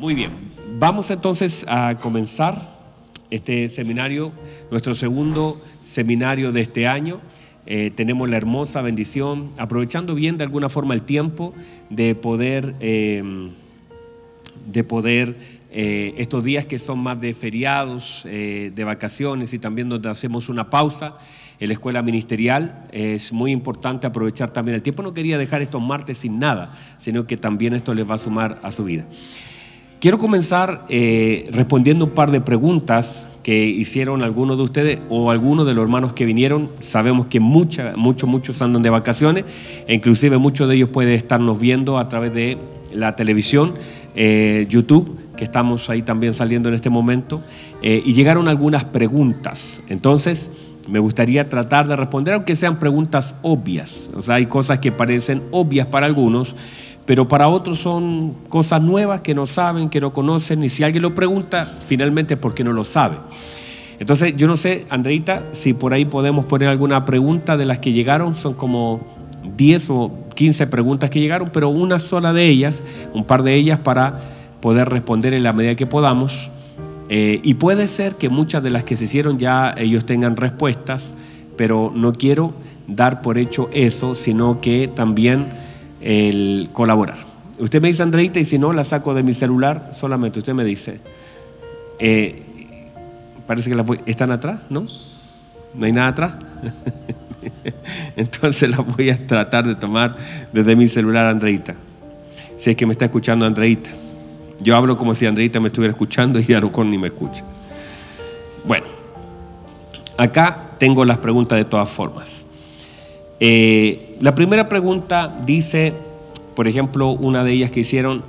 Muy bien, vamos entonces a comenzar este seminario, nuestro segundo seminario de este año. Eh, tenemos la hermosa bendición, aprovechando bien de alguna forma el tiempo de poder, eh, de poder eh, estos días que son más de feriados, de vacaciones y también donde hacemos una pausa en la escuela ministerial. Es muy importante aprovechar también el tiempo. No quería dejar estos martes sin nada, sino que también esto les va a sumar a su vida. Quiero comenzar eh, respondiendo un par de preguntas que hicieron algunos de ustedes o algunos de los hermanos que vinieron. Sabemos que mucha, muchos, muchos andan de vacaciones e inclusive muchos de ellos pueden estarnos viendo a través de la televisión, eh, YouTube, que estamos ahí también saliendo en este momento. Eh, y llegaron algunas preguntas. Entonces, me gustaría tratar de responder, aunque sean preguntas obvias. O sea, hay cosas que parecen obvias para algunos pero para otros son cosas nuevas que no saben, que no conocen, y si alguien lo pregunta, finalmente porque no lo sabe. Entonces, yo no sé, Andreita, si por ahí podemos poner alguna pregunta de las que llegaron, son como 10 o 15 preguntas que llegaron, pero una sola de ellas, un par de ellas para poder responder en la medida que podamos. Eh, y puede ser que muchas de las que se hicieron ya ellos tengan respuestas, pero no quiero dar por hecho eso, sino que también el colaborar. Usted me dice, Andreita, y si no, la saco de mi celular, solamente usted me dice. Eh, parece que las voy, están atrás, ¿no? ¿No hay nada atrás? Entonces las voy a tratar de tomar desde mi celular, Andreita. Si es que me está escuchando Andreita. Yo hablo como si Andreita me estuviera escuchando y Arucón ni me escucha. Bueno, acá tengo las preguntas de todas formas. Eh, la primera pregunta dice, por ejemplo, una de ellas que hicieron,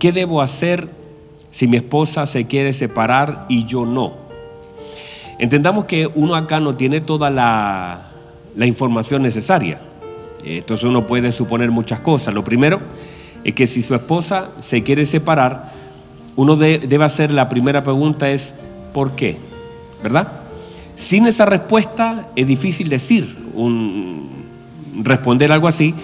¿qué debo hacer si mi esposa se quiere separar y yo no? Entendamos que uno acá no tiene toda la, información necesaria. Entonces uno puede suponer muchas cosas. Lo primero que si su esposa se quiere separar, uno debe hacer la primera pregunta es, ¿por qué? ¿Verdad? Sin esa respuesta es difícil decir, responder algo así.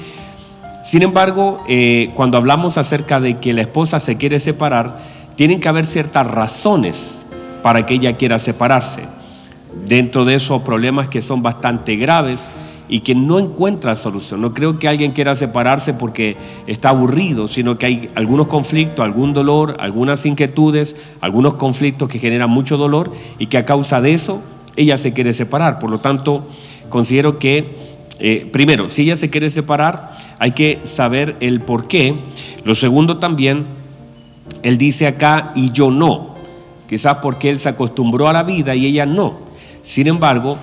Sin embargo, eh, cuando hablamos acerca de que la esposa se quiere separar, tienen que haber ciertas razones para que ella quiera separarse. Dentro de esos problemas que son bastante graves y que no encuentra solución. No creo que alguien quiera separarse porque está aburrido, sino que hay algunos conflictos, algún dolor, algunas inquietudes, algunos conflictos que generan mucho dolor y que a causa de eso ella se quiere separar. Por lo tanto, considero que, eh, primero, si ella se quiere separar, hay que saber el por qué. Lo segundo también, él dice acá, y yo no. Quizás porque él se acostumbró a la vida y ella no. Sin embargo,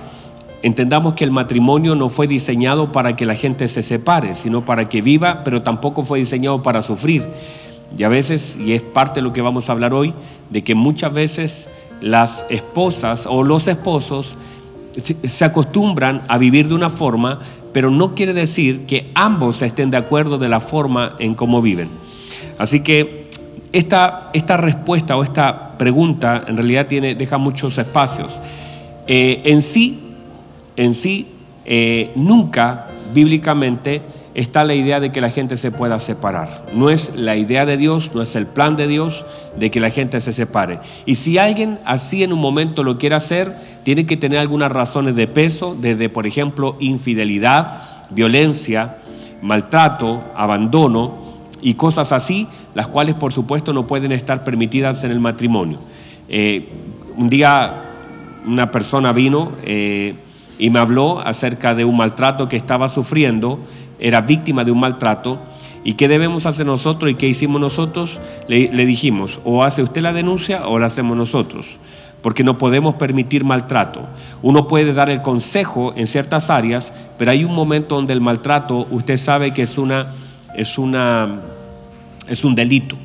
entendamos que el matrimonio no fue diseñado para que la gente se separe, sino para que viva, pero tampoco fue diseñado para sufrir. Y a veces, y es parte de lo que vamos a hablar hoy, de que muchas veces las esposas o los esposos se acostumbran a vivir de una forma, pero no quiere decir que ambos estén de acuerdo de la forma en cómo viven. Así que esta, esta respuesta o esta pregunta en realidad tiene, deja muchos espacios. Eh, en sí, en sí, eh, nunca bíblicamente está la idea de que la gente se pueda separar. No es la idea de Dios, no es el plan de Dios de que la gente se separe. Y si alguien así en un momento lo quiere hacer, tiene que tener algunas razones de peso, desde por ejemplo infidelidad, violencia, maltrato, abandono y cosas así, las cuales por supuesto no pueden estar permitidas en el matrimonio. Eh, un día una persona vino eh, y me habló acerca de un maltrato que estaba sufriendo era víctima de un maltrato. ¿Y qué debemos hacer nosotros y qué hicimos nosotros? Le, dijimos, o hace usted la denuncia o la hacemos nosotros, porque no podemos permitir maltrato. Uno puede dar el consejo en ciertas áreas, pero hay un momento donde el maltrato, usted sabe que es una, es una, es un delito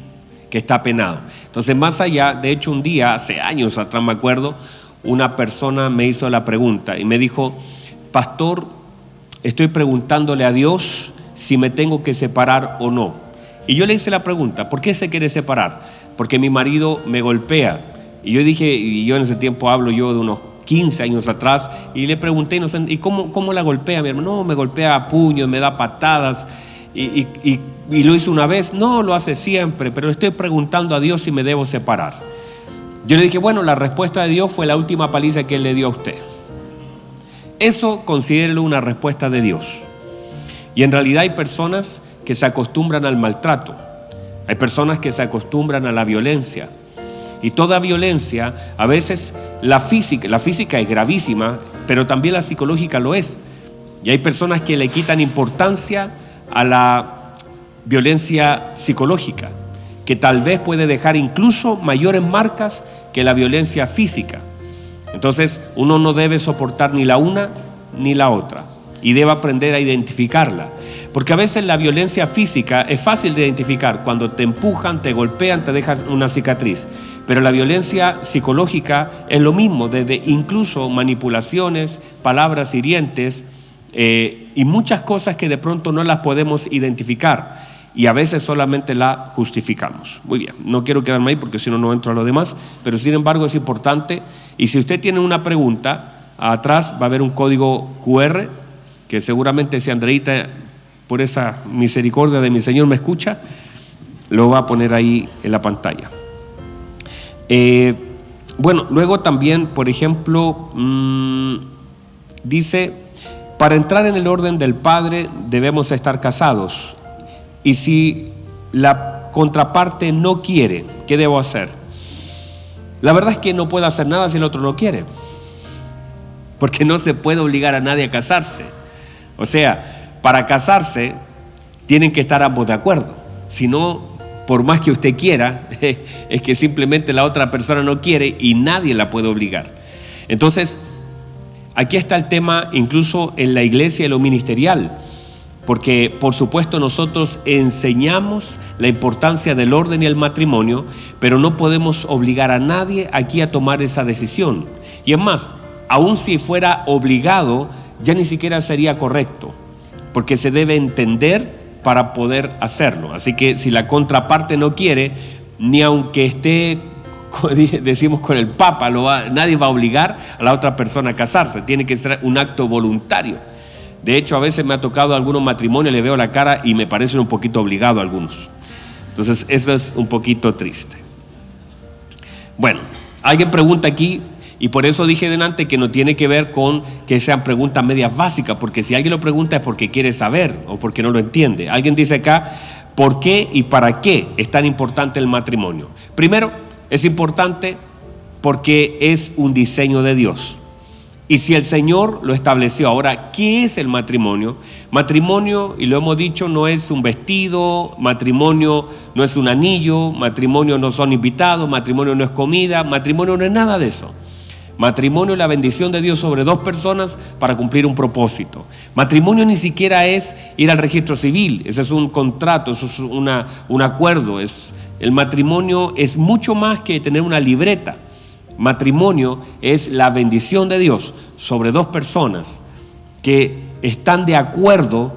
que está penado. Entonces, más allá, de hecho, un día, hace años atrás me acuerdo, una persona me hizo la pregunta y me dijo, pastor, estoy preguntándole a Dios si me tengo que separar o no. Y yo le hice la pregunta, ¿por qué se quiere separar? Porque mi marido me golpea. Y yo dije, y yo en ese tiempo hablo yo de unos 15 años atrás, y le pregunté, ¿y cómo, cómo la golpea mi hermano? No, me golpea a puños, me da patadas. Y, y lo hizo una vez, no, lo hace siempre, pero estoy preguntando a Dios si me debo separar. Yo le dije, bueno, la respuesta de Dios fue la última paliza que Él le dio a usted. Eso considérelo una respuesta de Dios. Y en realidad hay personas que se acostumbran al maltrato, hay personas que se acostumbran a la violencia. Y toda violencia, a veces la física, la física es gravísima, pero también la psicológica lo es. Y hay personas que le quitan importancia a la violencia psicológica, que tal vez puede dejar incluso mayores marcas que la violencia física. Entonces uno no debe soportar ni la una ni la otra y debe aprender a identificarla. Porque a veces la violencia física es fácil de identificar. Cuando te empujan, te golpean, te dejan una cicatriz. Pero la violencia psicológica es lo mismo, desde incluso manipulaciones, palabras hirientes eh, y muchas cosas que de pronto no las podemos identificar y a veces solamente la justificamos. Muy bien, no quiero quedarme ahí porque si no, no entro a lo demás, pero sin embargo es importante. Y si usted tiene una pregunta, atrás va a haber un código QR que seguramente si Andreita, por esa misericordia de mi Señor, me escucha, lo va a poner ahí en la pantalla. Eh, bueno, luego también, por ejemplo, mm, dice, para entrar en el orden del Padre debemos estar casados. Y si la contraparte no quiere, ¿qué debo hacer? La verdad es que no puedo hacer nada si el otro no quiere. Porque no se puede obligar a nadie a casarse. O sea, para casarse tienen que estar ambos de acuerdo. Si no, por más que usted quiera, es que simplemente la otra persona no quiere y nadie la puede obligar. Entonces, aquí está el tema incluso en la iglesia y lo ministerial. Porque por supuesto nosotros enseñamos la importancia del orden y el matrimonio, pero no podemos obligar a nadie aquí a tomar esa decisión. Y es más, aun si fuera obligado, ya ni siquiera sería correcto, porque se debe entender para poder hacerlo. Así que si la contraparte no quiere, ni aunque esté, decimos con el Papa, nadie va a obligar a la otra persona a casarse, tiene que ser un acto voluntario. De hecho, a veces me ha tocado algunos matrimonios, le veo la cara y me parecen un poquito obligados algunos. Entonces, eso es un poquito triste. Bueno, alguien pregunta aquí, y por eso dije delante que no tiene que ver con que sean preguntas medias básicas, porque si alguien lo pregunta es porque quiere saber o porque no lo entiende. Alguien dice acá, ¿por qué y para qué es tan importante el matrimonio? Primero, es importante porque es un diseño de Dios. Y si el Señor lo estableció, ahora, ¿qué es el matrimonio? Matrimonio, y lo hemos dicho, no es un vestido, matrimonio no es un anillo, matrimonio no son invitados, matrimonio no es comida, matrimonio no es nada de eso. Matrimonio es la bendición de Dios sobre dos personas para cumplir un propósito. Matrimonio ni siquiera es ir al registro civil, ese es un contrato, eso es un acuerdo. Es, el matrimonio es mucho más que tener una libreta. Matrimonio es la bendición de Dios sobre dos personas que están de acuerdo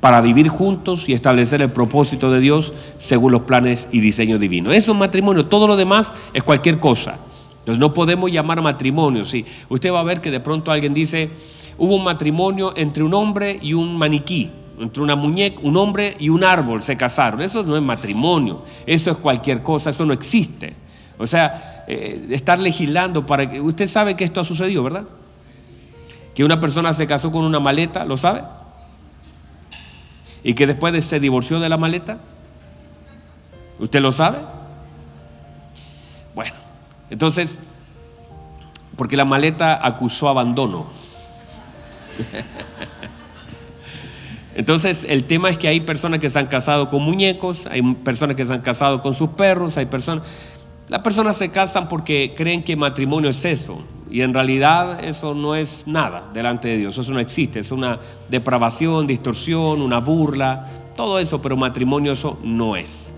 para vivir juntos y establecer el propósito de Dios según los planes y diseños divinos. Eso es matrimonio, todo lo demás es cualquier cosa. Entonces no podemos llamar matrimonio. Sí. Usted va a ver que de pronto alguien dice, hubo un matrimonio entre un hombre y un maniquí, entre una muñeca, un hombre y un árbol se casaron. Eso no es matrimonio, eso es cualquier cosa, eso no existe. O sea, eh, estar legislando para que... Usted sabe que esto ha sucedido, ¿verdad? Que una persona se casó con una maleta, ¿lo sabe? Y que después se divorció de la maleta. ¿Usted lo sabe? Bueno, entonces, porque la maleta acusó abandono. Entonces, el tema es que hay personas que se han casado con muñecos, hay personas que se han casado con sus perros, hay personas... Las personas se casan porque creen que matrimonio es eso. Y en realidad eso no es nada delante de Dios. Eso no existe. Es una depravación, distorsión, una burla, todo eso, pero matrimonio eso no es.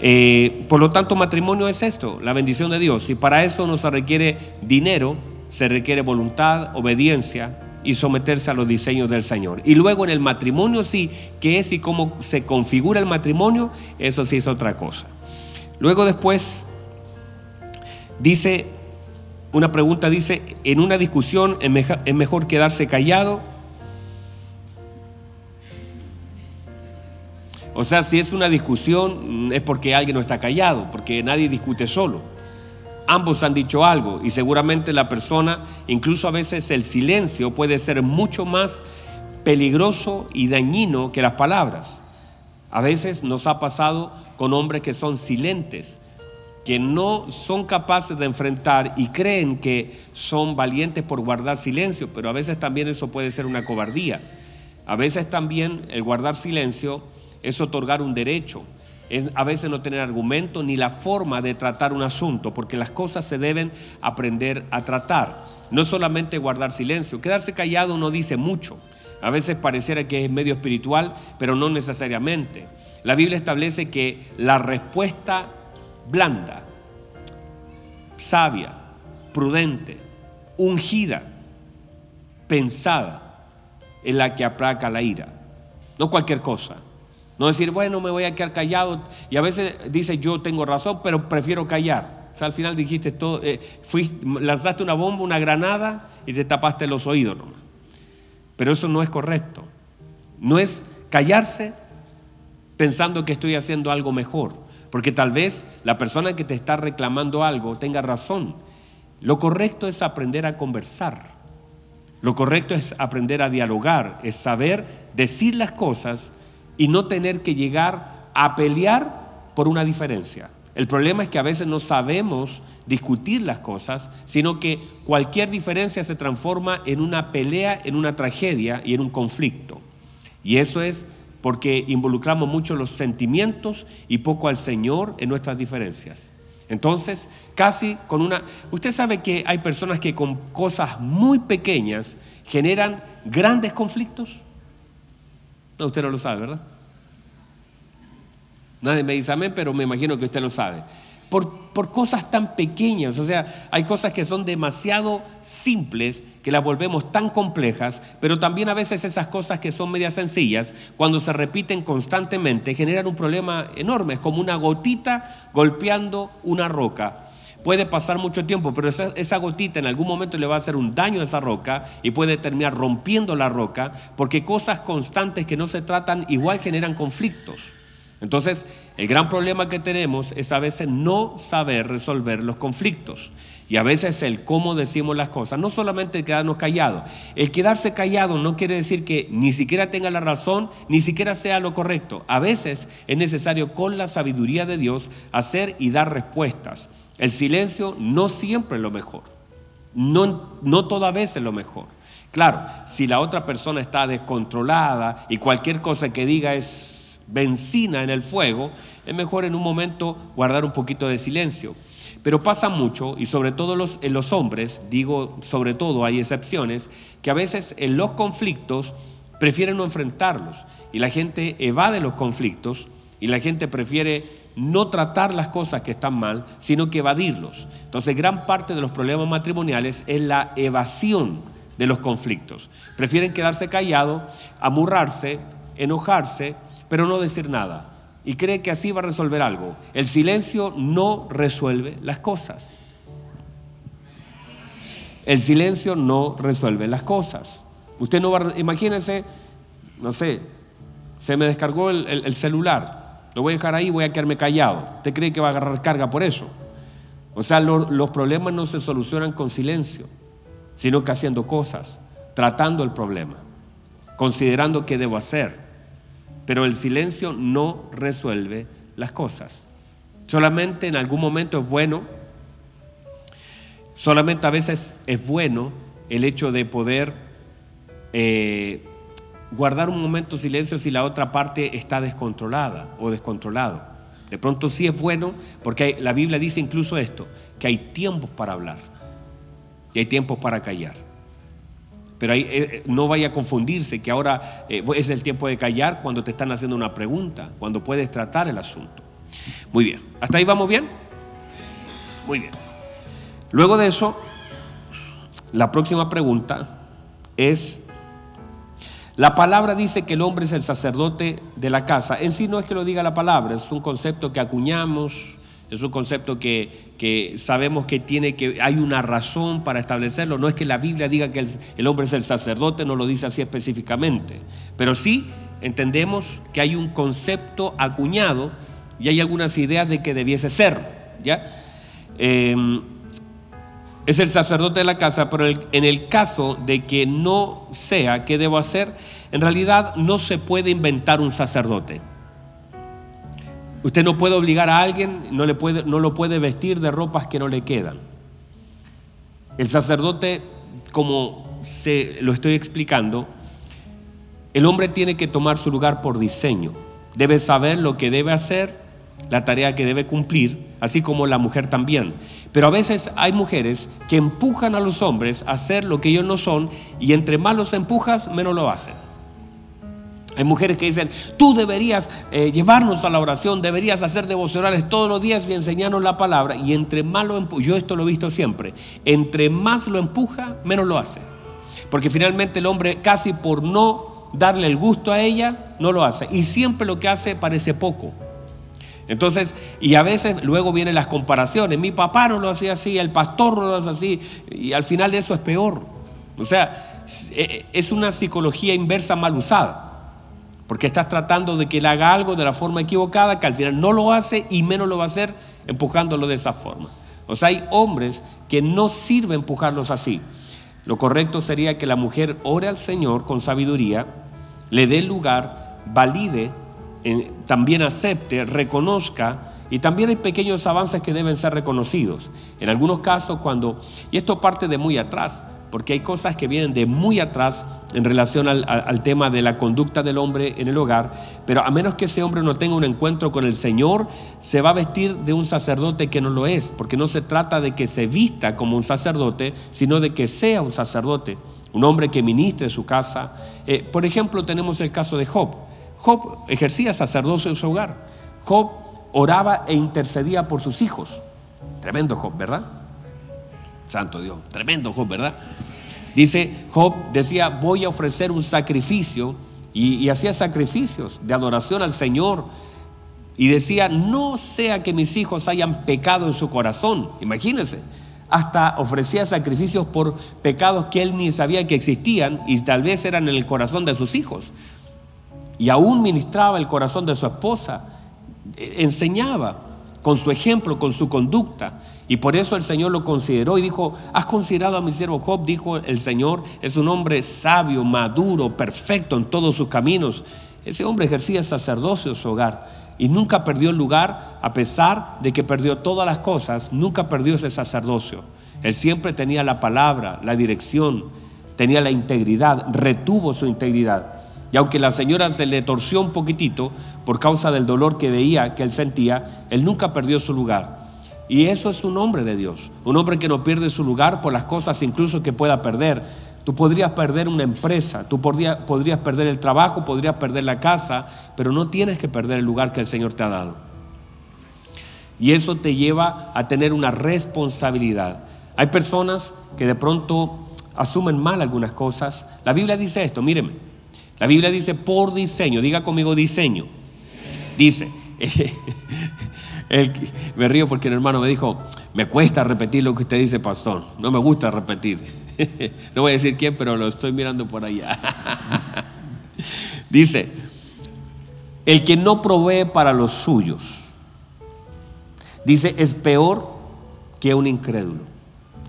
Eh, por lo tanto, matrimonio es esto, la bendición de Dios. Y para eso no se requiere dinero, se requiere voluntad, obediencia y someterse a los diseños del Señor. Y luego en el matrimonio sí, qué es y cómo se configura el matrimonio, eso sí es otra cosa. Luego después Dice, una pregunta dice, en una discusión es mejor quedarse callado O sea, si es una discusión mm, es porque alguien no está callado, porque nadie discute solo. Ambos han dicho algo y seguramente la persona, incluso a veces el silencio puede ser mucho más peligroso y dañino que las palabras. A veces nos ha pasado con hombres que son silentes, que no son capaces de enfrentar y creen que son valientes por guardar silencio, pero a veces también eso puede ser una cobardía. A veces también el guardar silencio es otorgar un derecho, es a veces no tener argumento ni la forma de tratar un asunto, porque las cosas se deben aprender a tratar. No solamente guardar silencio, quedarse callado no dice mucho. A veces pareciera que es medio espiritual, pero no necesariamente. La Biblia establece que la respuesta blanda, sabia, prudente, ungida, pensada, es la que aplaca la ira. No cualquier cosa. No decir, bueno, me voy a quedar callado. Y a veces dice, yo tengo razón, pero prefiero callar. O sea, al final dijiste todo, eh, lanzaste una bomba, una granada y te tapaste los oídos nomás. Pero eso no es correcto. No es callarse pensando que estoy haciendo algo mejor. Porque tal vez la persona que te está reclamando algo tenga razón. Lo correcto es aprender a conversar. Lo correcto es aprender a dialogar, es saber decir las cosas y no tener que llegar a pelear por una diferencia. El problema es que a veces no sabemos discutir las cosas, sino que cualquier diferencia se transforma en una pelea, en una tragedia y en un conflicto. Y eso es porque involucramos mucho los sentimientos y poco al Señor en nuestras diferencias. Entonces, casi con una... Usted sabe que hay personas que con cosas muy pequeñas generan grandes conflictos. No, usted no lo sabe, ¿verdad? Nadie me dice amén, pero me imagino que usted lo sabe por, cosas tan pequeñas. O sea, hay cosas que son demasiado simples que las volvemos tan complejas, pero también a veces esas cosas que son medias sencillas, cuando se repiten constantemente, generan un problema enorme. Es como una gotita golpeando una roca. Puede pasar mucho tiempo, pero esa, esa, gotita en algún momento le va a hacer un daño a esa roca y puede terminar rompiendo la roca, porque cosas constantes que no se tratan igual generan conflictos. Entonces, el gran problema que tenemos es a veces no saber resolver los conflictos. Y a veces el cómo decimos las cosas, no solamente quedarnos callados. El quedarse callado no quiere decir que ni siquiera tenga la razón, ni siquiera sea lo correcto. A veces es necesario con la sabiduría de Dios hacer y dar respuestas. El silencio no siempre es lo mejor. No, no toda vez es lo mejor. Claro, si la otra persona está descontrolada y cualquier cosa que diga es benzina en el fuego, es mejor en un momento guardar un poquito de silencio. Pero pasa mucho, y sobre todo los, en los hombres, digo sobre todo hay excepciones, que a veces en los conflictos prefieren no enfrentarlos. Y la gente evade los conflictos y la gente prefiere no tratar las cosas que están mal, sino que evadirlos. Entonces gran parte de los problemas matrimoniales es la evasión de los conflictos. Prefieren quedarse callados, amurrarse, enojarse pero no decir nada. Y cree que así va a resolver algo. El silencio no resuelve las cosas. El silencio no resuelve las cosas. Usted no va, imagínense, no sé, se me descargó el, celular, lo voy a dejar ahí, voy a quedarme callado. ¿Usted cree que va a agarrar carga por eso? O sea, los problemas no se solucionan con silencio, sino que haciendo cosas, tratando el problema, considerando qué debo hacer. Pero el silencio no resuelve las cosas. Solamente en algún momento es bueno, solamente a veces es bueno el hecho de poder eh, guardar un momento silencio si la otra parte está descontrolada o descontrolado. De pronto sí es bueno porque la Biblia dice incluso esto, que hay tiempos para hablar y hay tiempos para callar. Pero ahí, eh, no vaya a confundirse que ahora eh, es el tiempo de callar cuando te están haciendo una pregunta, cuando puedes tratar el asunto. Muy bien, ¿hasta ahí vamos bien? Muy bien. Luego de eso, la próxima pregunta es, la palabra dice que el hombre es el sacerdote de la casa. En sí no es que lo diga la palabra, es un concepto que acuñamos es un concepto que, sabemos que tiene que hay una razón para establecerlo. No es que la Biblia diga que el, hombre es el sacerdote, no lo dice así específicamente. Pero sí entendemos que hay un concepto acuñado y hay algunas ideas de que debiese ser, ¿ya? Em, es el sacerdote de la casa, pero en el caso de que no sea, ¿qué debo hacer? En realidad no se puede inventar un sacerdote. Usted no puede obligar a alguien, no, le puede, no lo puede vestir de ropas que no le quedan. El sacerdote, como se lo estoy explicando, el hombre tiene que tomar su lugar por diseño. Debe saber lo que debe hacer, la tarea que debe cumplir, así como la mujer también. Pero a veces hay mujeres que empujan a los hombres a hacer lo que ellos no son y entre más los empujas, menos lo hacen. Hay mujeres que dicen, tú deberías eh, llevarnos a la oración, deberías hacer devocionales todos los días y enseñarnos la palabra. Y entre más lo empuja, yo esto lo he visto siempre, entre más lo empuja, menos lo hace. Porque finalmente el hombre casi por no darle el gusto a ella, no lo hace. Y siempre lo que hace parece poco. Entonces, y a veces luego vienen las comparaciones. Mi papá no lo hacía así, el pastor no lo hace así. Y al final eso es peor. O sea, eh, es una psicología inversa mal usada. Porque estás tratando de que él haga algo de la forma equivocada, que al final no lo hace y menos lo va a hacer empujándolo de esa forma. O sea, hay hombres que no sirve empujarlos así. Lo correcto sería que la mujer ore al Señor con sabiduría, le dé lugar, valide, también acepte, reconozca y también hay pequeños avances que deben ser reconocidos. En algunos casos cuando, y esto parte de muy atrás, porque hay cosas que vienen de muy atrás en relación al, tema de la conducta del hombre en el hogar, pero a menos que ese hombre no tenga un encuentro con el Señor, se va a vestir de un sacerdote que no lo es, porque no se trata de que se vista como un sacerdote, sino de que sea un sacerdote, un hombre que ministre su casa. Eh, por ejemplo, tenemos el caso de Job. Job ejercía sacerdocio en su hogar. Job oraba e intercedía por sus hijos. Tremendo Job, ¿verdad? Santo Dios, tremendo Job, ¿verdad? Dice, Job decía, voy a ofrecer un sacrificio y, hacía sacrificios de adoración al Señor. Y decía, no sea que mis hijos hayan pecado en su corazón. Imagínense, hasta ofrecía sacrificios por pecados que él ni sabía que existían y tal vez eran en el corazón de sus hijos. Y aún ministraba el corazón de su esposa, e, enseñaba con su ejemplo, con su conducta. Y por eso el Señor lo consideró y dijo, has considerado a mi siervo Job, dijo el Señor, es un hombre sabio, maduro, perfecto en todos sus caminos. Ese hombre ejercía sacerdocio en su hogar y nunca perdió el lugar, a pesar de que perdió todas las cosas, nunca perdió ese sacerdocio. Él siempre tenía la palabra, la dirección, tenía la integridad, retuvo su integridad. Y aunque la señora se le torció un poquitito por causa del dolor que veía, que él sentía, él nunca perdió su lugar. Y eso es un hombre de Dios, un hombre que no pierde su lugar por las cosas incluso que pueda perder. Tú podrías perder una empresa, tú podrías, podrías perder el trabajo, podrías perder la casa, pero no tienes que perder el lugar que el Señor te ha dado. Y eso te lleva a tener una responsabilidad. Hay personas que de pronto asumen mal algunas cosas. La Biblia dice esto, míreme. La Biblia dice por diseño, diga conmigo diseño. Dice, me río porque el hermano me dijo, me cuesta repetir lo que usted dice, pastor. No me gusta repetir. no voy a decir quién, pero lo estoy mirando por allá. dice, el que no provee para los suyos, dice, es peor que un incrédulo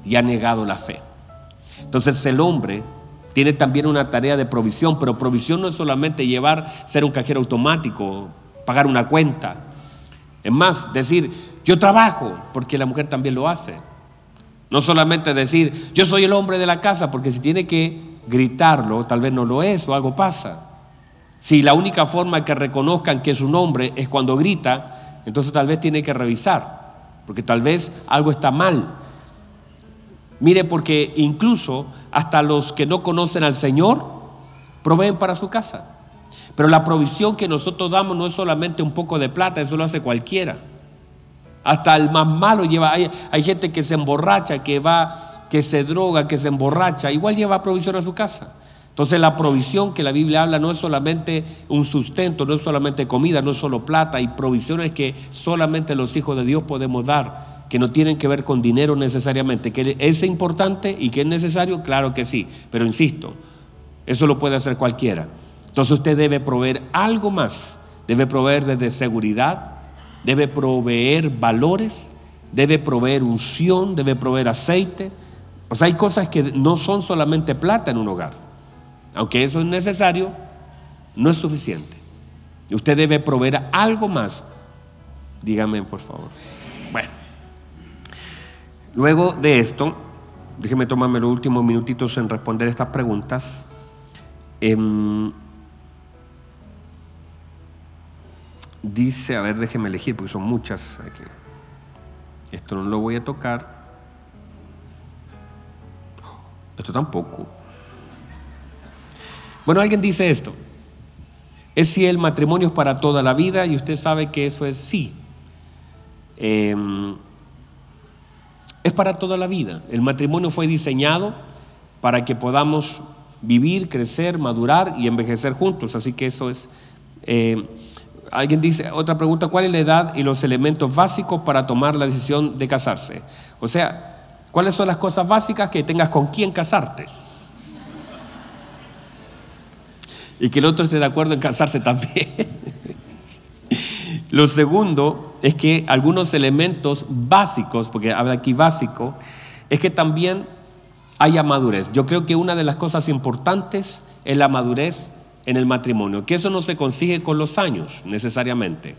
y ha negado la fe. Entonces el hombre tiene también una tarea de provisión, pero provisión no es solamente llevar, ser un cajero automático, pagar una cuenta. Es más, decir, yo trabajo, porque la mujer también lo hace. No solamente decir, yo soy el hombre de la casa, porque si tiene que gritarlo, tal vez no lo es o algo pasa. Si la única forma que reconozcan que es un hombre es cuando grita, entonces tal vez tiene que revisar, porque tal vez algo está mal. Mire, porque incluso hasta los que no conocen al Señor proveen para su casa. Pero la provisión que nosotros damos no es solamente un poco de plata, eso lo hace cualquiera. Hasta el más malo lleva, hay, gente que se emborracha, que va, que se droga, que se emborracha, igual lleva provisión a su casa. Entonces la provisión que la Biblia habla no es solamente un sustento, no es solamente comida, no es solo plata, hay provisiones que solamente los hijos de Dios podemos dar, que no tienen que ver con dinero necesariamente, que es importante y que es necesario, claro que sí, pero insisto, eso lo puede hacer cualquiera. Entonces usted debe proveer algo más. Debe proveer desde seguridad, debe proveer valores, debe proveer unción, debe proveer aceite. O sea, hay cosas que no son solamente plata en un hogar. Aunque eso es necesario, no es suficiente. Usted debe proveer algo más. Dígame, por favor. Luego de esto, déjeme tomarme los últimos minutitos en responder estas preguntas. Em, dice, a ver, déjeme elegir porque son muchas. Esto no lo voy a tocar. Esto tampoco. Bueno, alguien dice esto. Es si el matrimonio es para toda la vida y usted sabe que eso es sí. Em, es para toda la vida. El matrimonio fue diseñado para que podamos vivir, crecer, madurar y envejecer juntos. Así que eso es... Em, alguien dice, otra pregunta, ¿cuál es la edad y los elementos básicos para tomar la decisión de casarse? O sea, ¿cuáles son las cosas básicas que tengas con quién casarte? y que el otro esté de acuerdo en casarse también. Lo segundo es que algunos elementos básicos, porque habla aquí básico, es que también haya madurez. Yo creo que una de las cosas importantes es la madurez en el matrimonio, que eso no se consigue con los años necesariamente.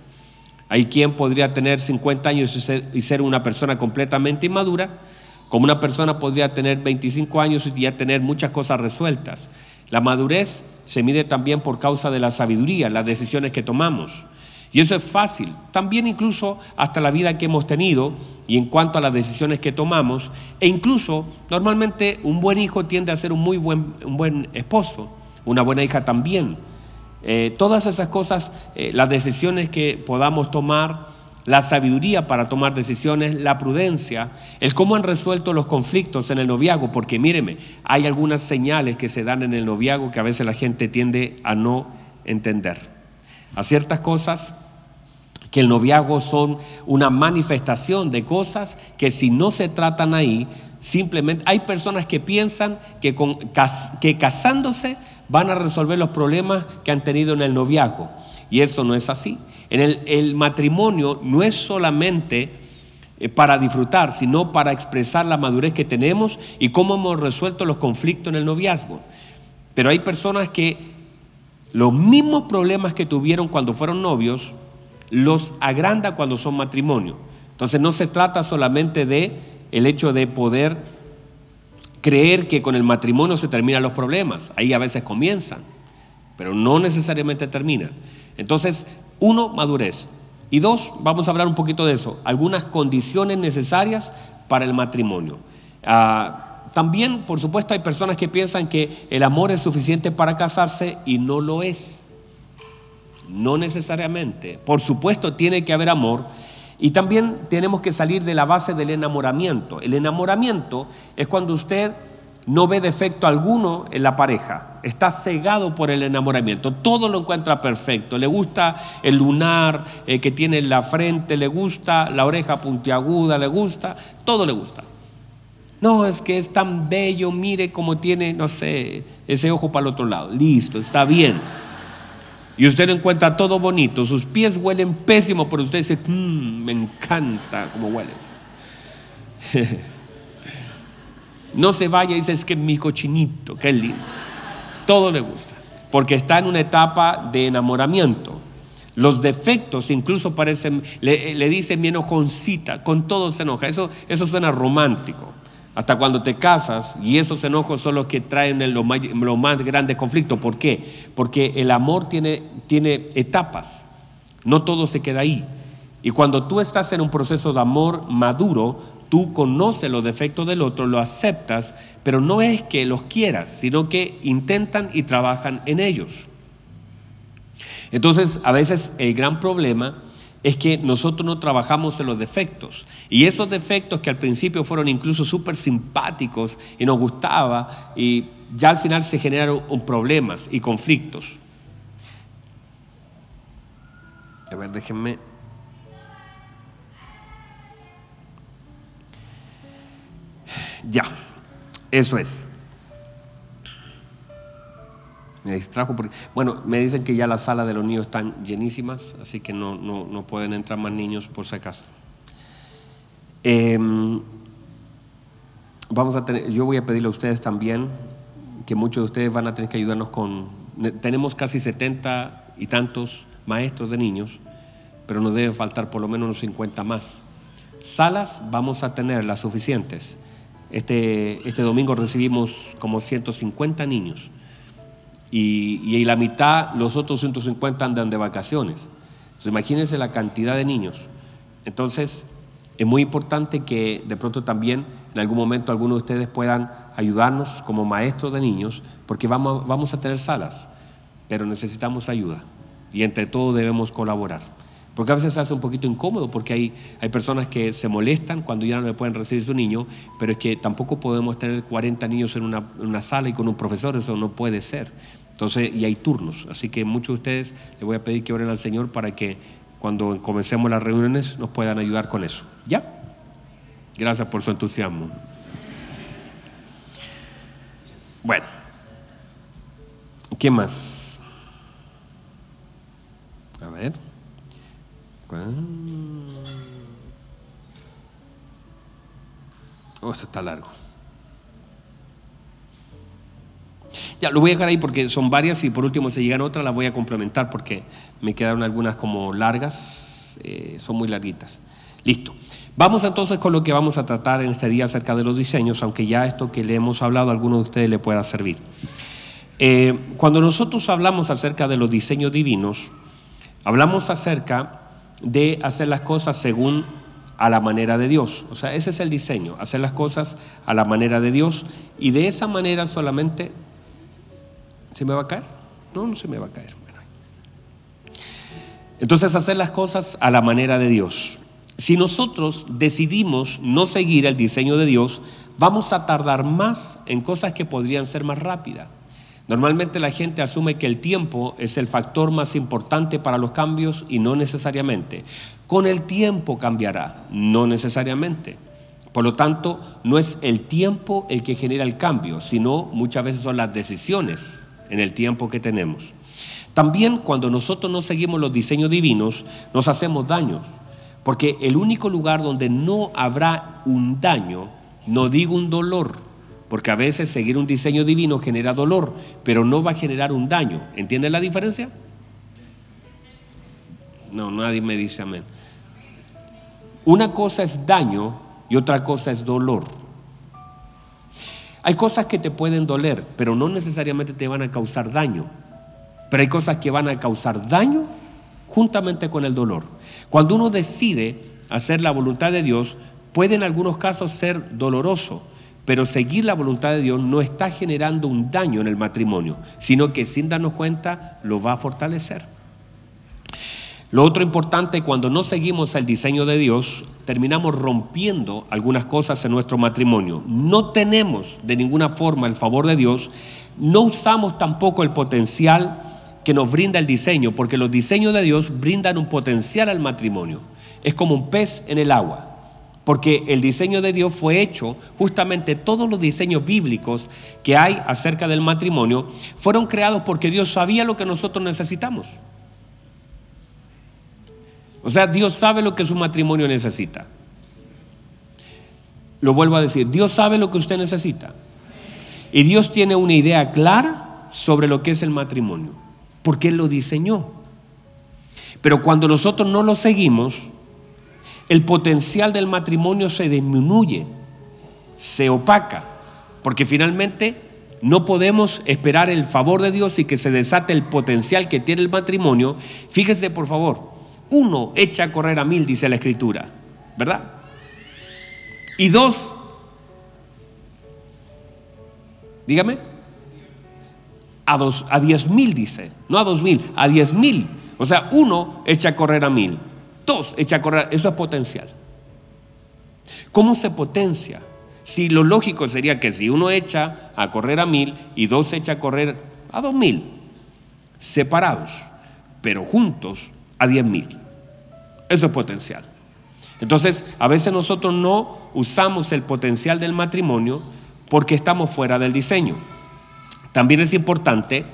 Hay quien podría tener 50 años y ser, y ser una persona completamente inmadura, como una persona podría tener 25 años y ya tener muchas cosas resueltas. La madurez se mide también por causa de la sabiduría, las decisiones que tomamos. Y eso es fácil. También incluso hasta la vida que hemos tenido y en cuanto a las decisiones que tomamos. E incluso normalmente un buen hijo tiende a ser un muy buen, un buen esposo. Una buena hija también. Eh, todas esas cosas, eh, las decisiones que podamos tomar, la sabiduría para tomar decisiones, la prudencia, el cómo han resuelto los conflictos en el noviazgo, porque míreme, hay algunas señales que se dan en el noviazgo que a veces la gente tiende a no entender. A ciertas cosas que el noviazgo son una manifestación de cosas que si no se tratan ahí, simplemente hay personas que piensan que, con, que casándose van a resolver los problemas que han tenido en el noviazgo. Y eso no es así. En el, matrimonio no es solamente eh, para disfrutar, sino para expresar la madurez que tenemos y cómo hemos resuelto los conflictos en el noviazgo. Pero hay personas que los mismos problemas que tuvieron cuando fueron novios los agranda cuando son matrimonio. Entonces no se trata solamente de el hecho de poder creer que con el matrimonio se terminan los problemas. Ahí a veces comienzan, pero no necesariamente terminan. Entonces, uno, madurez. Y dos, vamos a hablar un poquito de eso, algunas condiciones necesarias para el matrimonio. Ah, también, por supuesto, hay personas que piensan que el amor es suficiente para casarse y no lo es. No necesariamente. Por supuesto, tiene que haber amor. Y también tenemos que salir de la base del enamoramiento. El enamoramiento es cuando usted no ve defecto alguno en la pareja, está cegado por el enamoramiento, todo lo encuentra perfecto, le gusta el lunar eh, que tiene en la frente, le gusta la oreja puntiaguda, le gusta, todo le gusta. No, es que es tan bello, mire cómo tiene, no sé, ese ojo para el otro lado, listo, está bien. Y usted encuentra todo bonito, sus pies huelen pésimo, pero usted dice, mmm, me encanta cómo hueles. No se vaya y dice, es que mi cochinito, qué lindo. Todo le gusta, porque está en una etapa de enamoramiento. Los defectos incluso parecen, le, le dicen mi enojoncita, con todo se enoja. Eso, eso suena romántico. Hasta cuando te casas y esos enojos son los que traen los más, los más grandes conflictos. ¿Por qué? Porque el amor tiene, tiene etapas. No todo se queda ahí. Y cuando tú estás en un proceso de amor maduro, tú conoces los defectos del otro, lo aceptas, pero no es que los quieras, sino que intentan y trabajan en ellos. Entonces, a veces el gran problema es que nosotros no trabajamos en los defectos. Y esos defectos que al principio fueron incluso súper simpáticos y nos gustaba, y ya al final se generaron problemas y conflictos. A ver, déjenme Ya, eso es. Me distrajo porque, bueno, me dicen que ya las salas de los niños están llenísimas, así que no, no, no pueden entrar más niños por si acaso. Em, vamos a tener, yo voy a pedirle a ustedes también que muchos de ustedes van a tener que ayudarnos con, tenemos casi 70 y tantos maestros de niños, pero nos deben faltar por lo menos unos 50 más. Salas vamos a tener las suficientes. Este, este domingo recibimos como 150 niños y, y la mitad, los otros 150 andan de vacaciones. Entonces, imagínense la cantidad de niños. Entonces, es muy importante que de pronto también en algún momento algunos de ustedes puedan ayudarnos como maestros de niños, porque vamos, a tener salas, pero necesitamos ayuda y entre todos debemos colaborar. Porque a veces se hace un poquito incómodo porque hay, hay personas que se molestan cuando ya no le pueden recibir su niño, pero es que tampoco podemos tener 40 niños en una sala y con un profesor, eso no puede ser. Entonces, y hay turnos. Así que muchos de ustedes les voy a pedir que oren al Señor para que cuando comencemos las reuniones nos puedan ayudar con eso. ¿Ya? Gracias por su entusiasmo. Bueno, ¿qué más? A ver. Oh, esto está largo. Lo voy a dejar ahí porque son varias y por último si llegan otras las voy a complementar porque me quedaron algunas como largas, eh, son muy larguitas. Listo. Vamos entonces con lo que vamos a tratar en este día acerca de los diseños, aunque ya esto que le hemos hablado a alguno de ustedes le pueda servir. Eh, cuando nosotros hablamos acerca de los diseños divinos, hablamos acerca de hacer las cosas según a la manera de Dios. O sea, ese es el diseño, hacer las cosas a la manera de Dios y de esa manera solamente... ¿Se me va a caer? No, no se me va a caer. Entonces hacer las cosas a la manera de Dios. Si nosotros decidimos no seguir el diseño de Dios, vamos a tardar más en cosas que podrían ser más rápidas. Normalmente la gente asume que el tiempo es el factor más importante para los cambios y no necesariamente. Con el tiempo cambiará, no necesariamente. Por lo tanto, no es el tiempo el que genera el cambio, sino muchas veces son las decisiones en el tiempo que tenemos. También cuando nosotros no seguimos los diseños divinos, nos hacemos daños. Porque el único lugar donde no habrá un daño, no digo un dolor, porque a veces seguir un diseño divino genera dolor, pero no va a generar un daño. ¿Entienden la diferencia? No, nadie me dice amén. Una cosa es daño y otra cosa es dolor. Hay cosas que te pueden doler, pero no necesariamente te van a causar daño. Pero hay cosas que van a causar daño juntamente con el dolor. Cuando uno decide hacer la voluntad de Dios, puede en algunos casos ser doloroso, pero seguir la voluntad de Dios no está generando un daño en el matrimonio, sino que sin darnos cuenta lo va a fortalecer. Lo otro importante, cuando no seguimos el diseño de Dios, terminamos rompiendo algunas cosas en nuestro matrimonio. No tenemos de ninguna forma el favor de Dios, no usamos tampoco el potencial que nos brinda el diseño, porque los diseños de Dios brindan un potencial al matrimonio. Es como un pez en el agua, porque el diseño de Dios fue hecho, justamente todos los diseños bíblicos que hay acerca del matrimonio, fueron creados porque Dios sabía lo que nosotros necesitamos. O sea, Dios sabe lo que su matrimonio necesita. Lo vuelvo a decir, Dios sabe lo que usted necesita. Y Dios tiene una idea clara sobre lo que es el matrimonio porque Él lo diseñó. Pero cuando nosotros no lo seguimos, el potencial del matrimonio se disminuye, se opaca, porque finalmente no podemos esperar el favor de Dios y que se desate el potencial que tiene el matrimonio. Fíjese por favor, uno echa a correr a mil, dice la escritura, ¿verdad? Y dos, dígame a, dos, a diez mil, dice, no a dos mil, a diez mil. O sea, uno echa a correr a mil, dos echa a correr, eso es potencial. ¿Cómo se potencia? Si lo lógico sería que si uno echa a correr a mil y dos echa a correr a dos mil, separados, pero juntos a diez mil. Eso es potencial. Entonces, a veces nosotros no usamos el potencial del matrimonio porque estamos fuera del diseño. También es importante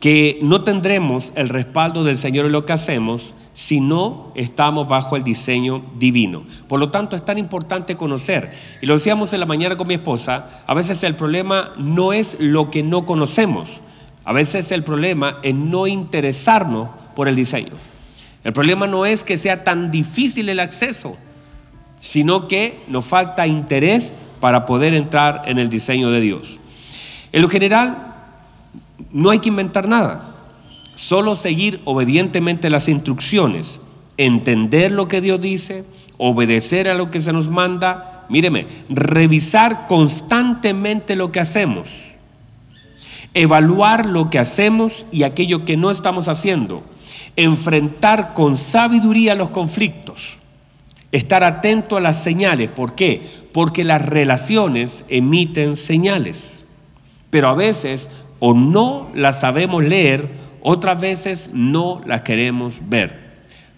que no tendremos el respaldo del Señor en lo que hacemos si no estamos bajo el diseño divino. Por lo tanto, es tan importante conocer, y lo decíamos en la mañana con mi esposa, a veces el problema no es lo que no conocemos, a veces el problema es no interesarnos por el diseño. El problema no es que sea tan difícil el acceso, sino que nos falta interés para poder entrar en el diseño de Dios. En lo general, no hay que inventar nada, solo seguir obedientemente las instrucciones, entender lo que Dios dice, obedecer a lo que se nos manda, míreme, revisar constantemente lo que hacemos, evaluar lo que hacemos y aquello que no estamos haciendo, enfrentar con sabiduría los conflictos, estar atento a las señales. ¿Por qué? Porque las relaciones emiten señales, pero a veces o no las sabemos leer, otras veces no las queremos ver.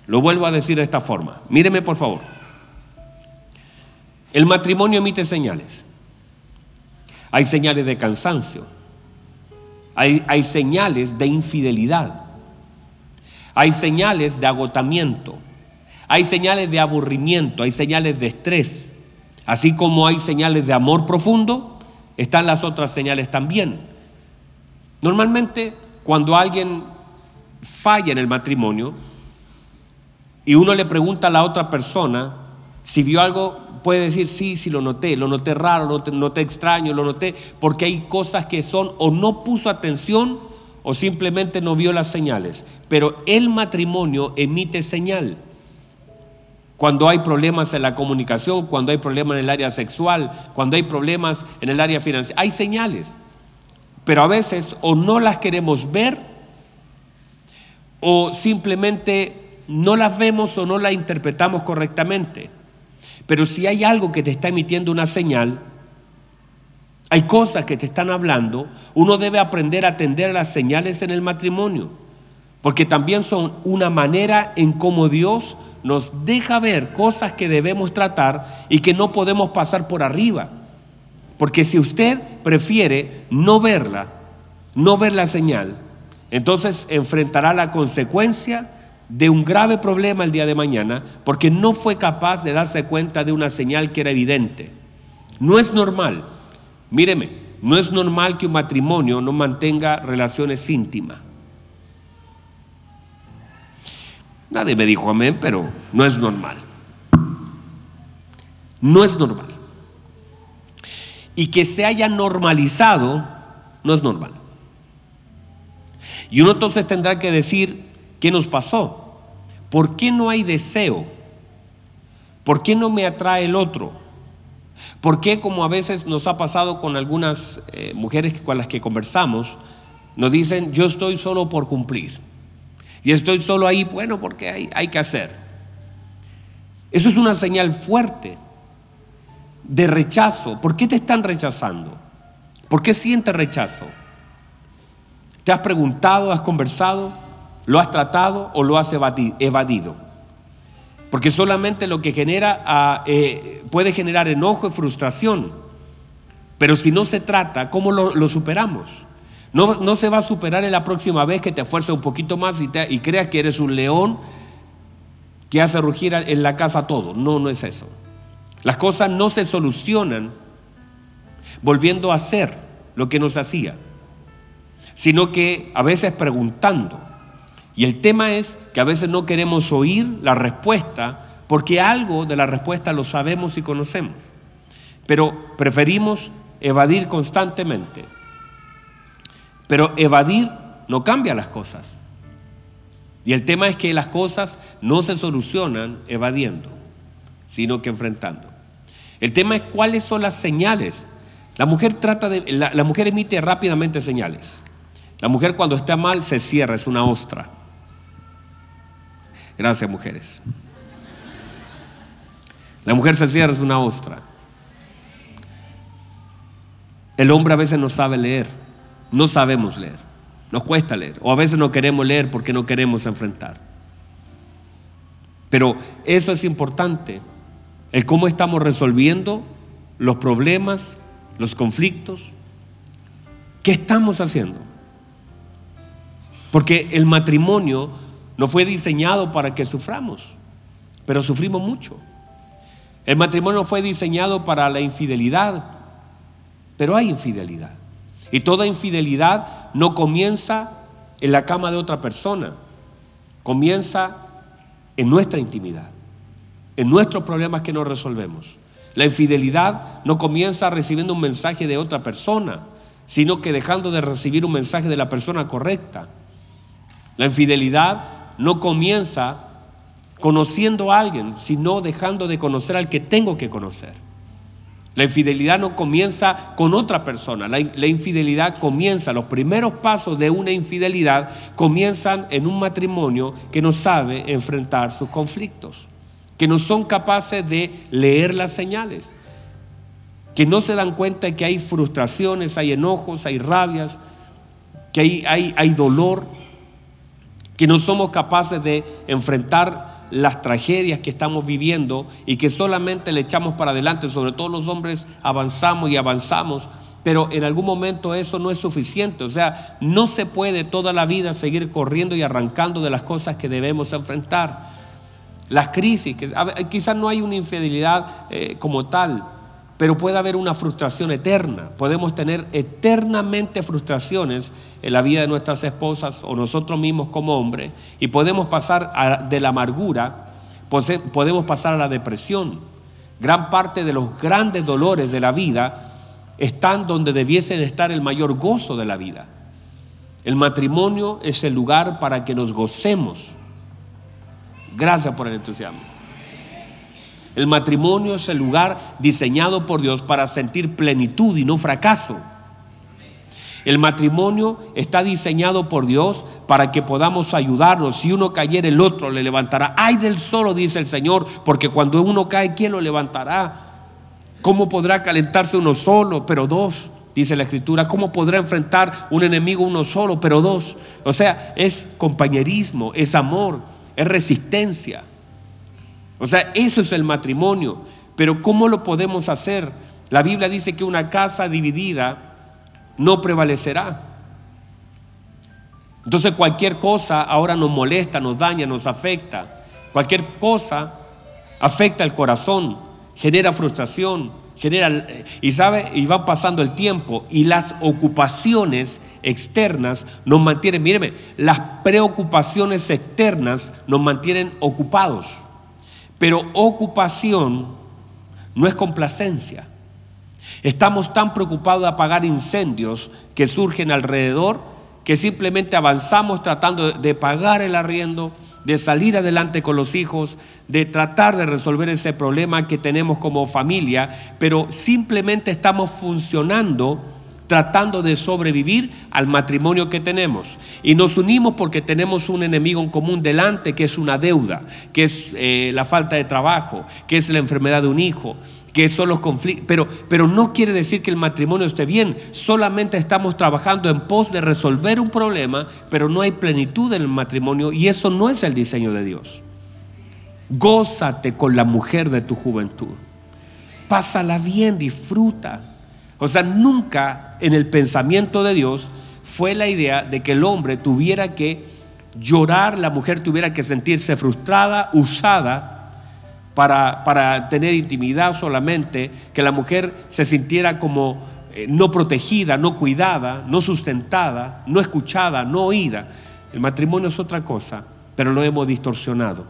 Lo vuelvo a decir de esta forma. Míreme por favor. El matrimonio emite señales. Hay señales de cansancio. Hay, hay señales de infidelidad. Hay señales de agotamiento. Hay señales de aburrimiento. Hay señales de estrés. Así como hay señales de amor profundo, están las otras señales también. Normalmente cuando alguien falla en el matrimonio y uno le pregunta a la otra persona si vio algo, puede decir, sí, sí lo noté, lo noté raro, lo noté, extraño, lo noté, porque hay cosas que son o no puso atención o simplemente no vio las señales. Pero el matrimonio emite señal. Cuando hay problemas en la comunicación, cuando hay problemas en el área sexual, cuando hay problemas en el área financiera, hay señales. Pero a veces o no las queremos ver o simplemente no las vemos o no las interpretamos correctamente. Pero si hay algo que te está emitiendo una señal, hay cosas que te están hablando, uno debe aprender a atender a las señales en el matrimonio, porque también son una manera en cómo Dios nos deja ver cosas que debemos tratar y que no podemos pasar por arriba. Porque si usted prefiere no verla, no ver la señal, entonces enfrentará la consecuencia de un grave problema el día de mañana porque no fue capaz de darse cuenta de una señal que era evidente. No es normal, míreme, no es normal que un matrimonio no mantenga relaciones íntimas. Nadie me dijo amén, pero no es normal. No es normal y que se haya normalizado no es normal. Y uno entonces tendrá que decir, ¿qué nos pasó? ¿Por qué no hay deseo? ¿Por qué no me atrae el otro? ¿Por qué, como a veces nos ha pasado con algunas eh, mujeres con las que conversamos, nos dicen, yo estoy solo por cumplir? Y estoy solo ahí, bueno, porque hay, hay que hacer. Eso es una señal fuerte de rechazo. ¿Por qué te están rechazando? ¿Por qué sientes rechazo? ¿Te has preguntado, has conversado, lo has tratado o lo has evadido? Porque solamente lo que genera ah, eh, puede generar enojo y frustración. Pero si no se trata, ¿cómo lo, superamos? No, no, se va a superar en la próxima vez que te esfuerces un poquito más y, y creas que eres un león que hace rugir en la casa todo. No, no es eso. Las cosas no se solucionan volviendo a hacer lo que nos hacía, sino que a veces preguntando. Y el tema es que a veces no queremos oír la respuesta porque algo de la respuesta lo sabemos y conocemos, pero preferimos evadir constantemente. Pero evadir no cambia las cosas. Y el tema es que las cosas no se solucionan evadiendo, sino que enfrentando. El tema es cuáles son las señales. La mujer trata de, la, mujer emite rápidamente señales. La mujer cuando está mal se cierra, es una ostra. Gracias, mujeres. La mujer se cierra, es una ostra. El hombre a veces no sabe leer, no sabemos leer, nos cuesta leer, o a veces no queremos leer porque no queremos enfrentar. Pero eso es importante el cómo estamos resolviendo los problemas, los conflictos. ¿Qué estamos haciendo? Porque el matrimonio no fue diseñado para que suframos, pero sufrimos mucho. El matrimonio fue diseñado para la infidelidad, pero hay infidelidad. Y toda infidelidad no comienza en la cama de otra persona, comienza en nuestra intimidad, en nuestros problemas que no resolvemos. La infidelidad no comienza recibiendo un mensaje de otra persona, sino que dejando de recibir un mensaje de la persona correcta. La infidelidad no comienza conociendo a alguien, sino dejando de conocer al que tengo que conocer. La infidelidad no comienza con otra persona, la, infidelidad comienza, los primeros pasos de una infidelidad comienzan en un matrimonio que no sabe enfrentar sus conflictos, que no son capaces de leer las señales, que no se dan cuenta de que hay frustraciones, hay enojos, hay rabias, que hay, hay, hay dolor, que no somos capaces de enfrentar las tragedias que estamos viviendo y que solamente le echamos para adelante, sobre todo los hombres avanzamos y avanzamos, pero en algún momento eso no es suficiente, o sea, no se puede toda la vida seguir corriendo y arrancando de las cosas que debemos enfrentar. Las crisis, que quizás no hay una infidelidad eh, como tal, pero puede haber una frustración eterna. Podemos tener eternamente frustraciones en la vida de nuestras esposas o nosotros mismos como hombres y podemos pasar de la amargura, podemos pasar a la depresión. Gran parte de los grandes dolores de la vida están donde debiesen estar el mayor gozo de la vida. El matrimonio es el lugar para que nos gocemos. Gracias por el entusiasmo. El matrimonio es el lugar diseñado por Dios para sentir plenitud y no fracaso. El matrimonio está diseñado por Dios para que podamos ayudarnos. Si uno cayera, el otro le levantará. Ay del solo, dice el Señor, porque cuando uno cae, ¿quién lo levantará? ¿Cómo podrá calentarse uno solo, pero dos? Dice la escritura, ¿cómo podrá enfrentar un enemigo uno solo, pero dos? O sea, es compañerismo, es amor, es resistencia. O sea, eso es el matrimonio. Pero ¿cómo lo podemos hacer? La Biblia dice que una casa dividida no prevalecerá. Entonces cualquier cosa ahora nos molesta, nos daña, nos afecta. Cualquier cosa afecta el corazón, genera frustración, genera y sabe y va pasando el tiempo y las ocupaciones externas nos mantienen, míreme, las preocupaciones externas nos mantienen ocupados. Pero ocupación no es complacencia. Estamos tan preocupados de apagar incendios que surgen alrededor que simplemente avanzamos tratando de pagar el arriendo, de salir adelante con los hijos, de tratar de resolver ese problema que tenemos como familia, pero simplemente estamos funcionando tratando de sobrevivir al matrimonio que tenemos. Y nos unimos porque tenemos un enemigo en común delante, que es una deuda, que es eh, la falta de trabajo, que es la enfermedad de un hijo, que son los conflictos. Pero, pero no quiere decir que el matrimonio esté bien, solamente estamos trabajando en pos de resolver un problema, pero no hay plenitud en el matrimonio y eso no es el diseño de Dios. Gózate con la mujer de tu juventud. Pásala bien, disfruta. O sea, nunca en el pensamiento de Dios fue la idea de que el hombre tuviera que llorar, la mujer tuviera que sentirse frustrada, usada para, para tener intimidad solamente, que la mujer se sintiera como eh, no protegida, no cuidada, no sustentada, no escuchada, no oída. El matrimonio es otra cosa, pero lo hemos distorsionado.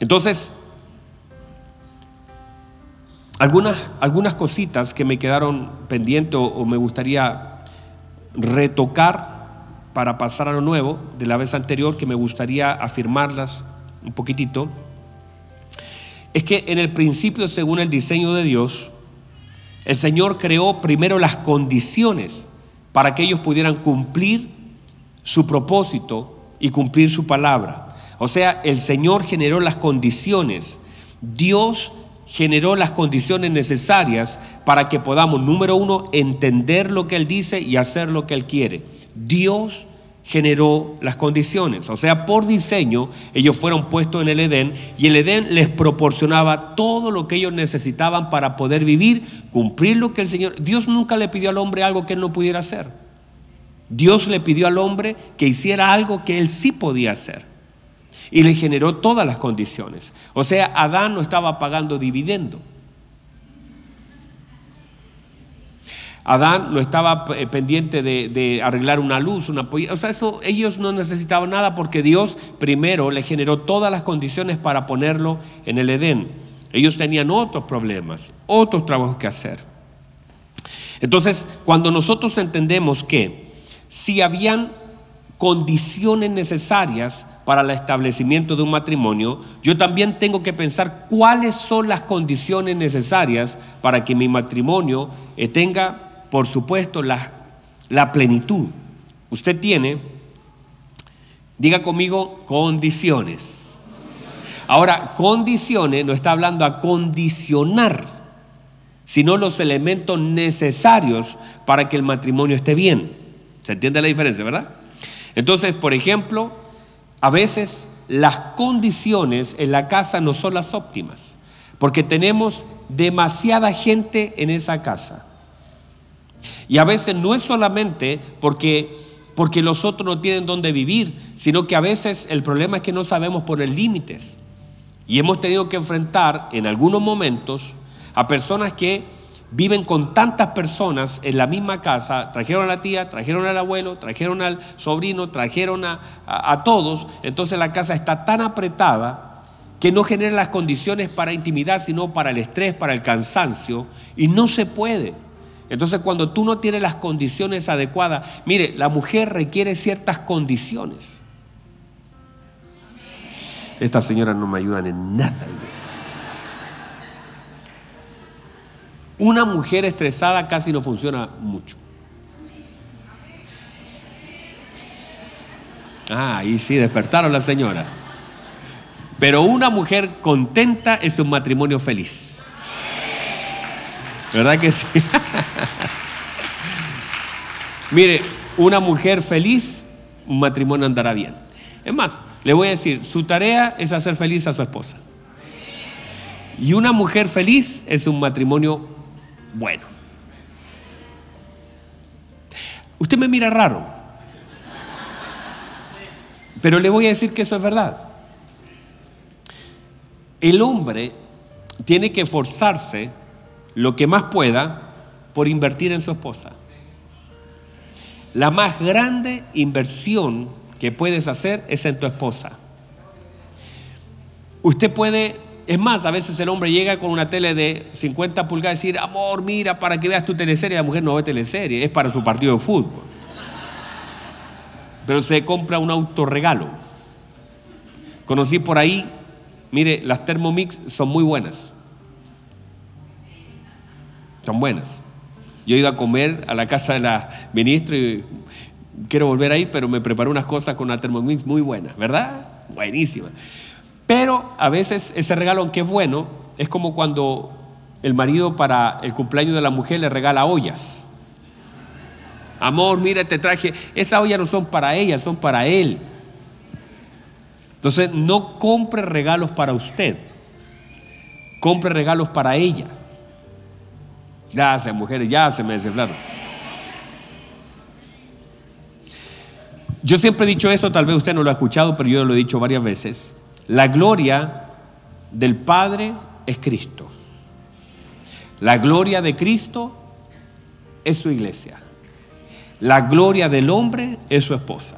Entonces, algunas, algunas cositas que me quedaron pendientes o, me gustaría retocar para pasar a lo nuevo de la vez anterior, que me gustaría afirmarlas un poquitito, es que en el principio, según el diseño de Dios, el Señor creó primero las condiciones para que ellos pudieran cumplir su propósito y cumplir su palabra. O sea, el Señor generó las condiciones. Dios generó las condiciones necesarias para que podamos, número uno, entender lo que Él dice y hacer lo que Él quiere. Dios generó las condiciones. O sea, por diseño, ellos fueron puestos en el Edén y el Edén les proporcionaba todo lo que ellos necesitaban para poder vivir, cumplir lo que el Señor... Dios nunca le pidió al hombre algo que él no pudiera hacer. Dios le pidió al hombre que hiciera algo que él sí podía hacer. Y le generó todas las condiciones. O sea, Adán no estaba pagando dividendo. Adán no estaba pendiente de, arreglar una luz, una O sea, eso, ellos no necesitaban nada porque Dios primero le generó todas las condiciones para ponerlo en el Edén. Ellos tenían otros problemas, otros trabajos que hacer. Entonces, cuando nosotros entendemos que si habían condiciones necesarias para el establecimiento de un matrimonio, yo también tengo que pensar cuáles son las condiciones necesarias para que mi matrimonio eh, tenga por supuesto, la, la plenitud. Usted tiene, diga conmigo, condiciones. Ahora, condiciones no está hablando a condicionar, sino los elementos necesarios para que el matrimonio esté bien. ¿Se entiende la diferencia, verdad? Entonces, por ejemplo, a veces las condiciones en la casa no son las óptimas, porque tenemos demasiada gente en esa casa. Y a veces no es solamente porque, porque los otros no tienen dónde vivir, sino que a veces el problema es que no sabemos poner límites. Y hemos tenido que enfrentar en algunos momentos a personas que viven con tantas personas en la misma casa, trajeron a la tía, trajeron al abuelo, trajeron al sobrino, trajeron a, a, todos, entonces la casa está tan apretada que no genera las condiciones para intimidad, sino para el estrés, para el cansancio, y no se puede. Entonces cuando tú no tienes las condiciones adecuadas, mire, la mujer requiere ciertas condiciones. Estas señoras no me ayudan en nada. Una mujer estresada casi no funciona mucho. Ah, ahí sí, despertaron la señora. Pero una mujer contenta es un matrimonio feliz. ¿Verdad que sí? Mire, una mujer feliz, un matrimonio andará bien. Es más, le voy a decir, su tarea es hacer feliz a su esposa. Y una mujer feliz es un matrimonio bueno. Usted me mira raro, pero le voy a decir que eso es verdad. El hombre tiene que forzarse lo que más pueda por invertir en su esposa. La más grande inversión que puedes hacer es en tu esposa. Usted puede, es más, a veces el hombre llega con una tele de 50 pulgadas y decir, amor, mira, para que veas tu teleserie, la mujer no ve teleserie, es para su partido de fútbol. Pero se compra un autorregalo. Conocí por ahí, mire, las Thermomix son muy buenas están buenas. Yo he ido a comer a la casa de la ministra y quiero volver ahí, pero me preparó unas cosas con una Thermomix muy buenas, ¿verdad? Buenísima. Pero a veces ese regalo, aunque es bueno, es como cuando el marido para el cumpleaños de la mujer le regala ollas. Amor, mira, te traje. Esas ollas no son para ella, son para él. Entonces, no compre regalos para usted. Compre regalos para ella. Gracias, mujeres, ya se me desinflaron. Yo siempre he dicho esto, tal vez usted no lo ha escuchado, pero yo lo he dicho varias veces. La gloria del Padre es Cristo. La gloria de Cristo es su iglesia. La gloria del hombre es su esposa.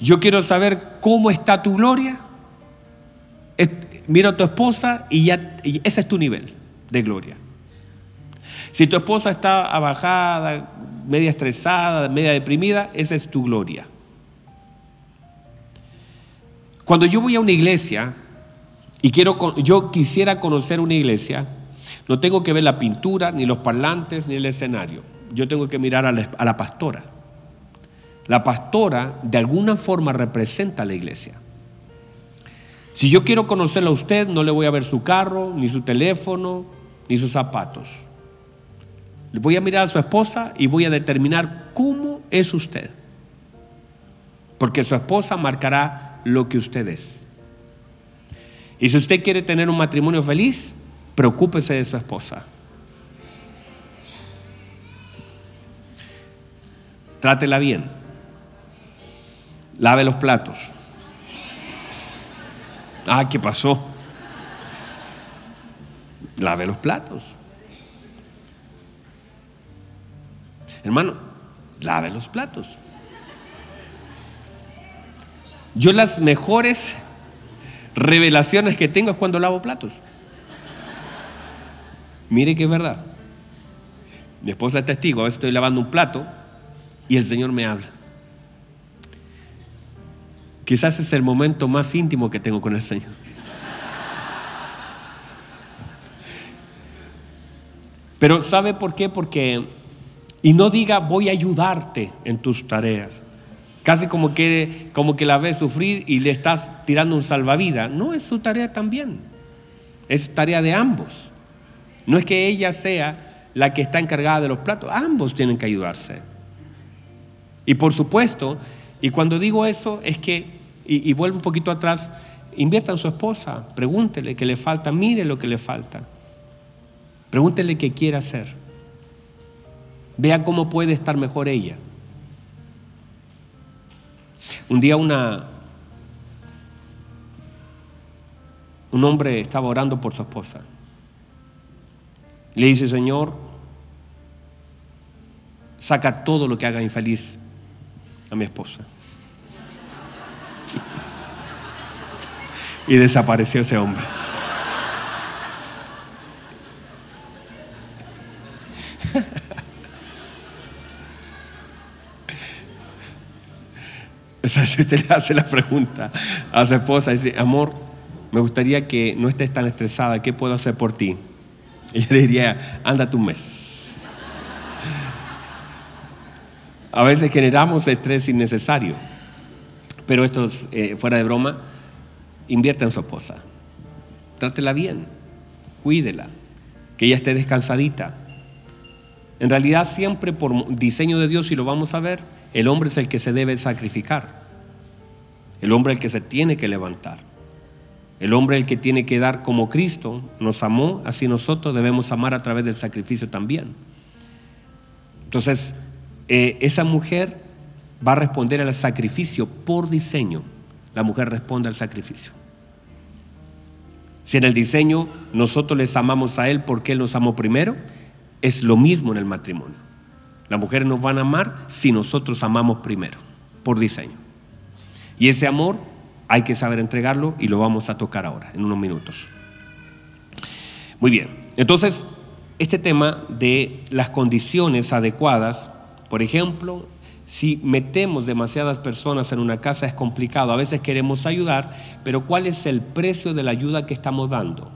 Yo quiero saber cómo está tu gloria. Mira a tu esposa y ya y ese es tu nivel de gloria. Si tu esposa está abajada, media estresada, media deprimida, esa es tu gloria. Cuando yo voy a una iglesia y quiero, yo quisiera conocer una iglesia, no tengo que ver la pintura, ni los parlantes, ni el escenario. Yo tengo que mirar a la, a la pastora. La pastora de alguna forma representa a la iglesia. Si yo quiero conocerla a usted, no le voy a ver su carro, ni su teléfono, ni sus zapatos. Voy a mirar a su esposa y voy a determinar cómo es usted. porque su esposa marcará lo que usted es. Y si usted quiere tener un matrimonio feliz, preocúpese de su esposa. Trátela bien. Lave los platos. Ah, ¿qué pasó? Lave los platos. Hermano, lave los platos. Yo las mejores revelaciones que tengo es cuando lavo platos. Mire que es verdad. Mi esposa es testigo, a veces estoy lavando un plato y el Señor me habla. Quizás es el momento más íntimo que tengo con el Señor. Pero ¿sabe por qué? Porque, y no diga voy a ayudarte en tus tareas. Casi como que, como que la ves sufrir y le estás tirando un salvavidas. No, es su tarea también. Es tarea de ambos. No es que ella sea la que está encargada de los platos. Ambos tienen que ayudarse. Y por supuesto, y cuando digo eso es que, y, vuelvo un poquito atrás, invierta en su esposa, pregúntele qué le falta, mire lo que le falta. Pregúntele qué quiere hacer. Vea cómo puede estar mejor ella. Un día una, un hombre estaba orando por su esposa. Le dice, Señor, saca todo lo que haga infeliz a mi esposa. Y desapareció ese hombre. usted le hace la pregunta a su esposa, dice, amor, me gustaría que no estés tan estresada, ¿qué puedo hacer por ti? Ella le diría, ándate un mes. A veces generamos estrés innecesario, pero esto es eh, fuera de broma, invierta en su esposa, trátela bien, cuídela, que ella esté descansadita. En realidad siempre por diseño de Dios, y lo vamos a ver, el hombre es el que se debe sacrificar. El hombre el que se tiene que levantar. El hombre el que tiene que dar como Cristo nos amó, así nosotros debemos amar a través del sacrificio también. Entonces, eh, esa mujer va a responder al sacrificio por diseño. La mujer responde al sacrificio. Si en el diseño nosotros les amamos a Él porque Él nos amó primero, es lo mismo en el matrimonio. Las mujeres nos van a amar si nosotros amamos primero, por diseño. Y ese amor hay que saber entregarlo y lo vamos a tocar ahora, en unos minutos. Muy bien, entonces, este tema de las condiciones adecuadas, por ejemplo, si metemos demasiadas personas en una casa es complicado. A veces queremos ayudar, pero ¿cuál es el precio de la ayuda que estamos dando?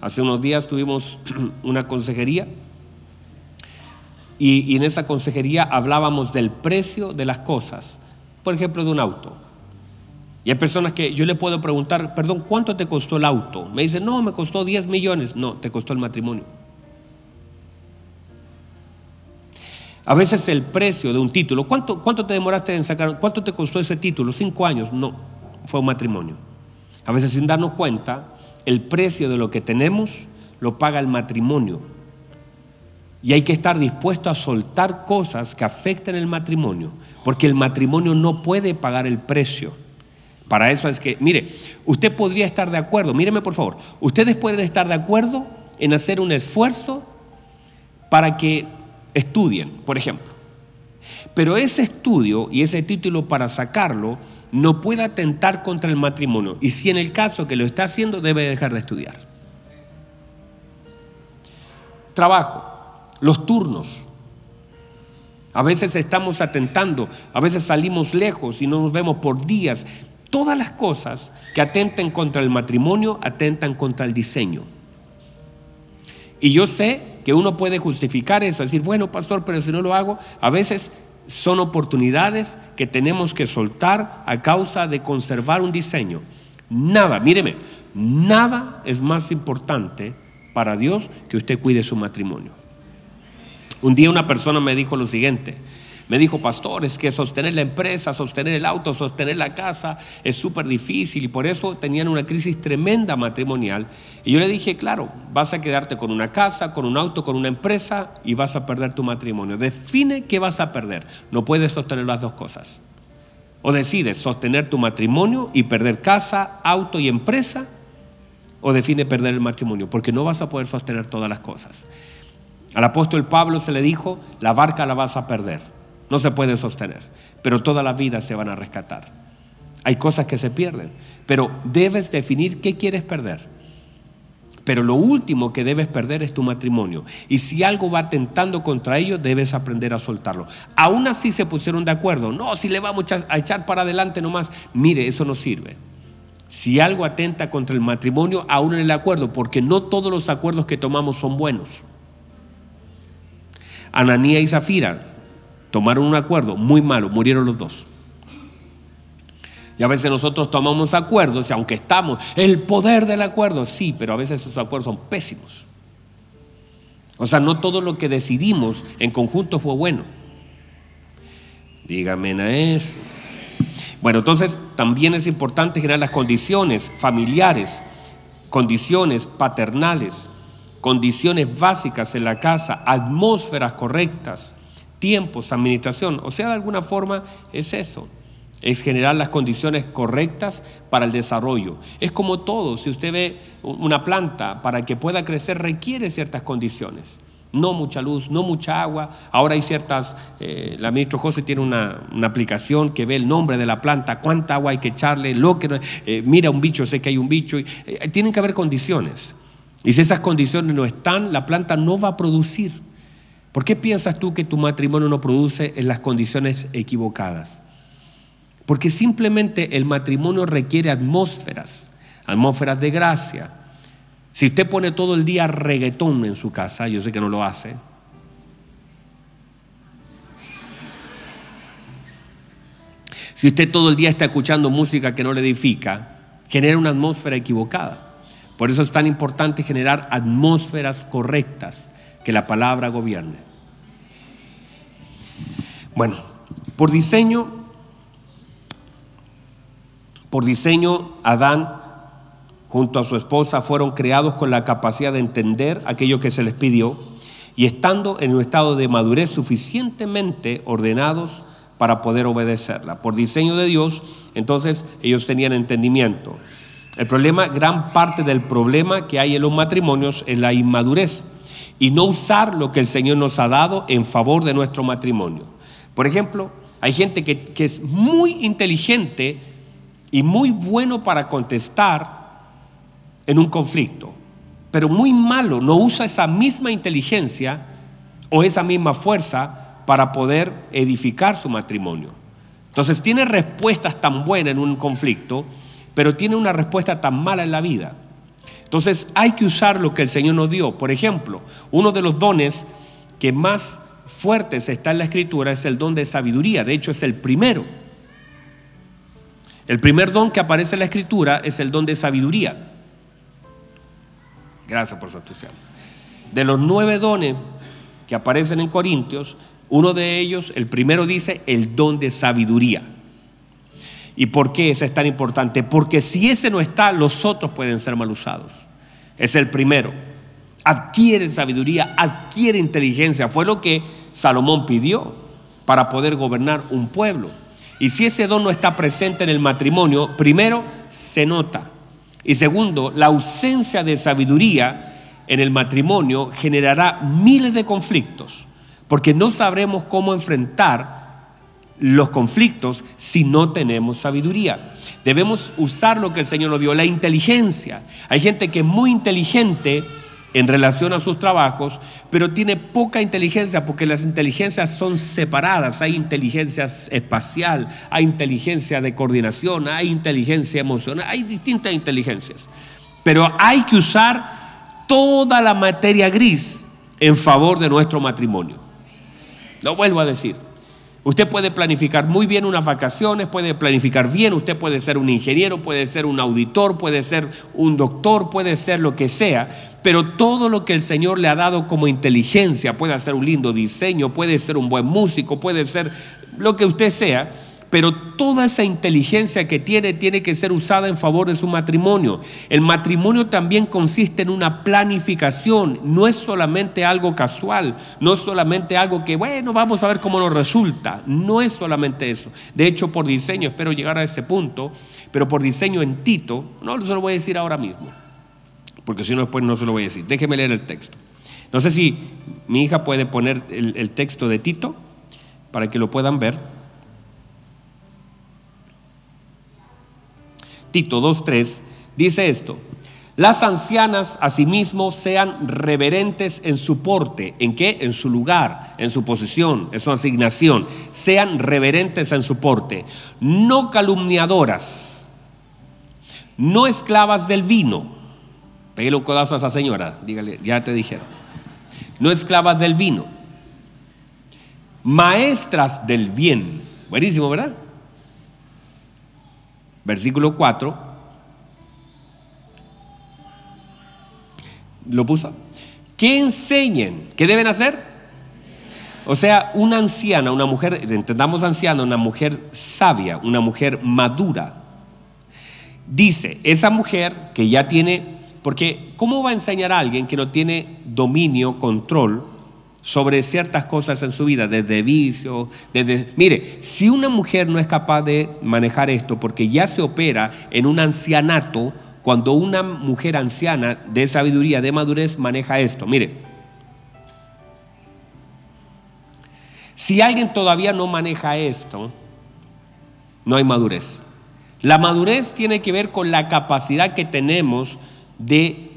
Hace unos días tuvimos una consejería y, en esa consejería hablábamos del precio de las cosas, por ejemplo, de un auto. Y hay personas que yo le puedo preguntar, perdón, ¿cuánto te costó el auto? Me dicen, no, me costó 10 millones. No, te costó el matrimonio. A veces el precio de un título, ¿cuánto, cuánto te demoraste en sacar? ¿Cuánto te costó ese título? Cinco años. No, fue un matrimonio. A veces sin darnos cuenta, el precio de lo que tenemos lo paga el matrimonio y hay que estar dispuesto a soltar cosas que afecten el matrimonio, porque el matrimonio no puede pagar el precio. Para eso es que, mire, usted podría estar de acuerdo, míreme por favor, ustedes pueden estar de acuerdo en hacer un esfuerzo para que estudien, por ejemplo. Pero ese estudio y ese título para sacarlo no puede atentar contra el matrimonio. Y si en el caso que lo está haciendo, debe dejar de estudiar. Trabajo los turnos. A veces estamos atentando, a veces salimos lejos y no nos vemos por días. Todas las cosas que atenten contra el matrimonio atentan contra el diseño. Y yo sé que uno puede justificar eso, decir, bueno, pastor, pero si no lo hago, a veces son oportunidades que tenemos que soltar a causa de conservar un diseño. Nada, míreme, nada es más importante para Dios que usted cuide su matrimonio. Un día una persona me dijo lo siguiente, Me dijo, pastor, es que sostener la empresa, sostener el auto, sostener la casa es súper difícil y por eso tenían una crisis tremenda matrimonial. Y yo le dije, claro, vas a quedarte con una casa, con un auto, con una empresa y vas a perder tu matrimonio. Define qué vas a perder. No puedes sostener las dos cosas. O decides sostener tu matrimonio y perder casa, auto y empresa, o define perder el matrimonio, porque no vas a poder sostener todas las cosas. Al apóstol Pablo se le dijo, la barca la vas a perder no se puede sostener, pero todas las vidas se van a rescatar. Hay cosas que se pierden, pero debes definir qué quieres perder. Pero lo último que debes perder es tu matrimonio. Y si algo va tentando contra ello, debes aprender a soltarlo. Aún así se pusieron de acuerdo. No, si le vamos a echar para adelante nomás. Mire, eso no sirve. Si algo atenta contra el matrimonio, aún en el acuerdo, porque no todos los acuerdos que tomamos son buenos. Ananía y Zafira tomaron un acuerdo muy malo, murieron los dos. Y a veces nosotros tomamos acuerdos y aunque estamos, el poder del acuerdo, sí, pero a veces esos acuerdos son pésimos. O sea, no todo lo que decidimos en conjunto fue bueno. Dígame a eso. Bueno, entonces también es importante generar las condiciones familiares, condiciones paternales, condiciones básicas en la casa, atmósferas correctas tiempos, administración. O sea, de alguna forma es eso. Es generar las condiciones correctas para el desarrollo. Es como todo, si usted ve una planta, para que pueda crecer requiere ciertas condiciones. No mucha luz, no mucha agua. Ahora hay ciertas, eh, la ministra José tiene una, aplicación que ve el nombre de la planta, cuánta agua hay que echarle, lo que eh, mira un bicho, sé que hay un bicho. Eh, tienen que haber condiciones. Y si esas condiciones no están, la planta no va a producir. ¿Por qué piensas tú que tu matrimonio no produce en las condiciones equivocadas? Porque simplemente el matrimonio requiere atmósferas, atmósferas de gracia. Si usted pone todo el día reggaetón en su casa, yo sé que no lo hace. Si usted todo el día está escuchando música que no le edifica, genera una atmósfera equivocada. Por eso es tan importante generar atmósferas correctas, que la palabra gobierne. Bueno, por diseño, por diseño, Adán junto a su esposa fueron creados con la capacidad de entender aquello que se les pidió y estando en un estado de madurez suficientemente ordenados para poder obedecerla. Por diseño de Dios, entonces ellos tenían entendimiento. El problema, gran parte del problema que hay en los matrimonios es la inmadurez y no usar lo que el Señor nos ha dado en favor de nuestro matrimonio. Por ejemplo, hay gente que, es muy inteligente y muy bueno para contestar en un conflicto, pero muy malo, no usa esa misma inteligencia o esa misma fuerza para poder edificar su matrimonio. Entonces tiene respuestas tan buenas en un conflicto, pero tiene una respuesta tan mala en la vida. Entonces hay que usar lo que el Señor nos dio. Por ejemplo, uno de los dones que más fuertes está en la escritura es el don de sabiduría. De hecho, es el primero. El primer don que aparece en la escritura es el don de sabiduría. Gracias por su entusiasmo. De los nueve dones que aparecen en Corintios, uno de ellos, el primero dice el don de sabiduría. ¿Y por qué ese es tan importante? Porque si ese no está, los otros pueden ser mal usados. Es el primero adquiere sabiduría, adquiere inteligencia. Fue lo que Salomón pidió para poder gobernar un pueblo. Y si ese don no está presente en el matrimonio, primero se nota. Y segundo, la ausencia de sabiduría en el matrimonio generará miles de conflictos, porque no sabremos cómo enfrentar los conflictos si no tenemos sabiduría. Debemos usar lo que el Señor nos dio, la inteligencia. Hay gente que es muy inteligente, en relación a sus trabajos, pero tiene poca inteligencia porque las inteligencias son separadas. Hay inteligencia espacial, hay inteligencia de coordinación, hay inteligencia emocional, hay distintas inteligencias. Pero hay que usar toda la materia gris en favor de nuestro matrimonio. Lo vuelvo a decir. Usted puede planificar muy bien unas vacaciones, puede planificar bien, usted puede ser un ingeniero, puede ser un auditor, puede ser un doctor, puede ser lo que sea, pero todo lo que el Señor le ha dado como inteligencia, puede hacer un lindo diseño, puede ser un buen músico, puede ser lo que usted sea, pero toda esa inteligencia que tiene tiene que ser usada en favor de su matrimonio. El matrimonio también consiste en una planificación, no es solamente algo casual, no es solamente algo que, bueno, vamos a ver cómo nos resulta, no es solamente eso. De hecho, por diseño, espero llegar a ese punto, pero por diseño en Tito, no se lo voy a decir ahora mismo, porque si no después no se lo voy a decir. Déjeme leer el texto. No sé si mi hija puede poner el, el texto de Tito para que lo puedan ver. Tito 2.3, dice esto, las ancianas asimismo sean reverentes en su porte, ¿en qué? En su lugar, en su posición, en su asignación, sean reverentes en su porte, no calumniadoras, no esclavas del vino. Pégale un codazo a esa señora, dígale, ya te dijeron. No esclavas del vino, maestras del bien. Buenísimo, ¿verdad? Versículo 4, lo puso, que enseñen, ¿qué deben hacer? O sea, una anciana, una mujer, entendamos anciana, una mujer sabia, una mujer madura. Dice, esa mujer que ya tiene, porque ¿cómo va a enseñar a alguien que no tiene dominio, control sobre ciertas cosas en su vida, desde vicio, desde... Mire, si una mujer no es capaz de manejar esto porque ya se opera en un ancianato, cuando una mujer anciana de sabiduría, de madurez, maneja esto, mire, si alguien todavía no maneja esto, no hay madurez. La madurez tiene que ver con la capacidad que tenemos de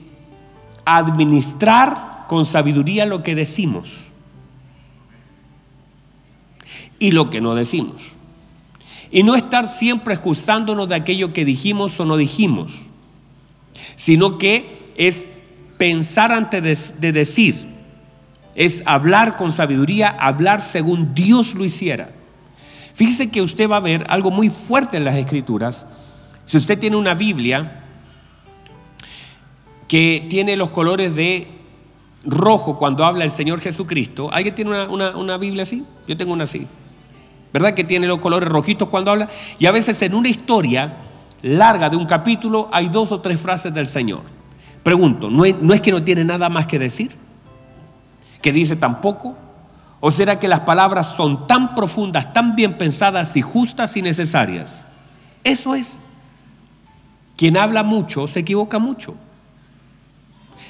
administrar con sabiduría lo que decimos y lo que no decimos. Y no estar siempre excusándonos de aquello que dijimos o no dijimos, sino que es pensar antes de, decir, es hablar con sabiduría, hablar según Dios lo hiciera. Fíjese que usted va a ver algo muy fuerte en las escrituras. Si usted tiene una Biblia que tiene los colores de rojo cuando habla el Señor Jesucristo. ¿Alguien tiene una, Biblia así? Yo tengo una así. ¿Verdad que tiene los colores rojitos cuando habla? Y a veces en una historia larga de un capítulo hay dos o tres frases del Señor. Pregunto, ¿no es, ¿no es que no tiene nada más que decir? ¿Que dice tampoco? ¿O será que las palabras son tan profundas, tan bien pensadas y justas y necesarias? Eso es. Quien habla mucho se equivoca mucho.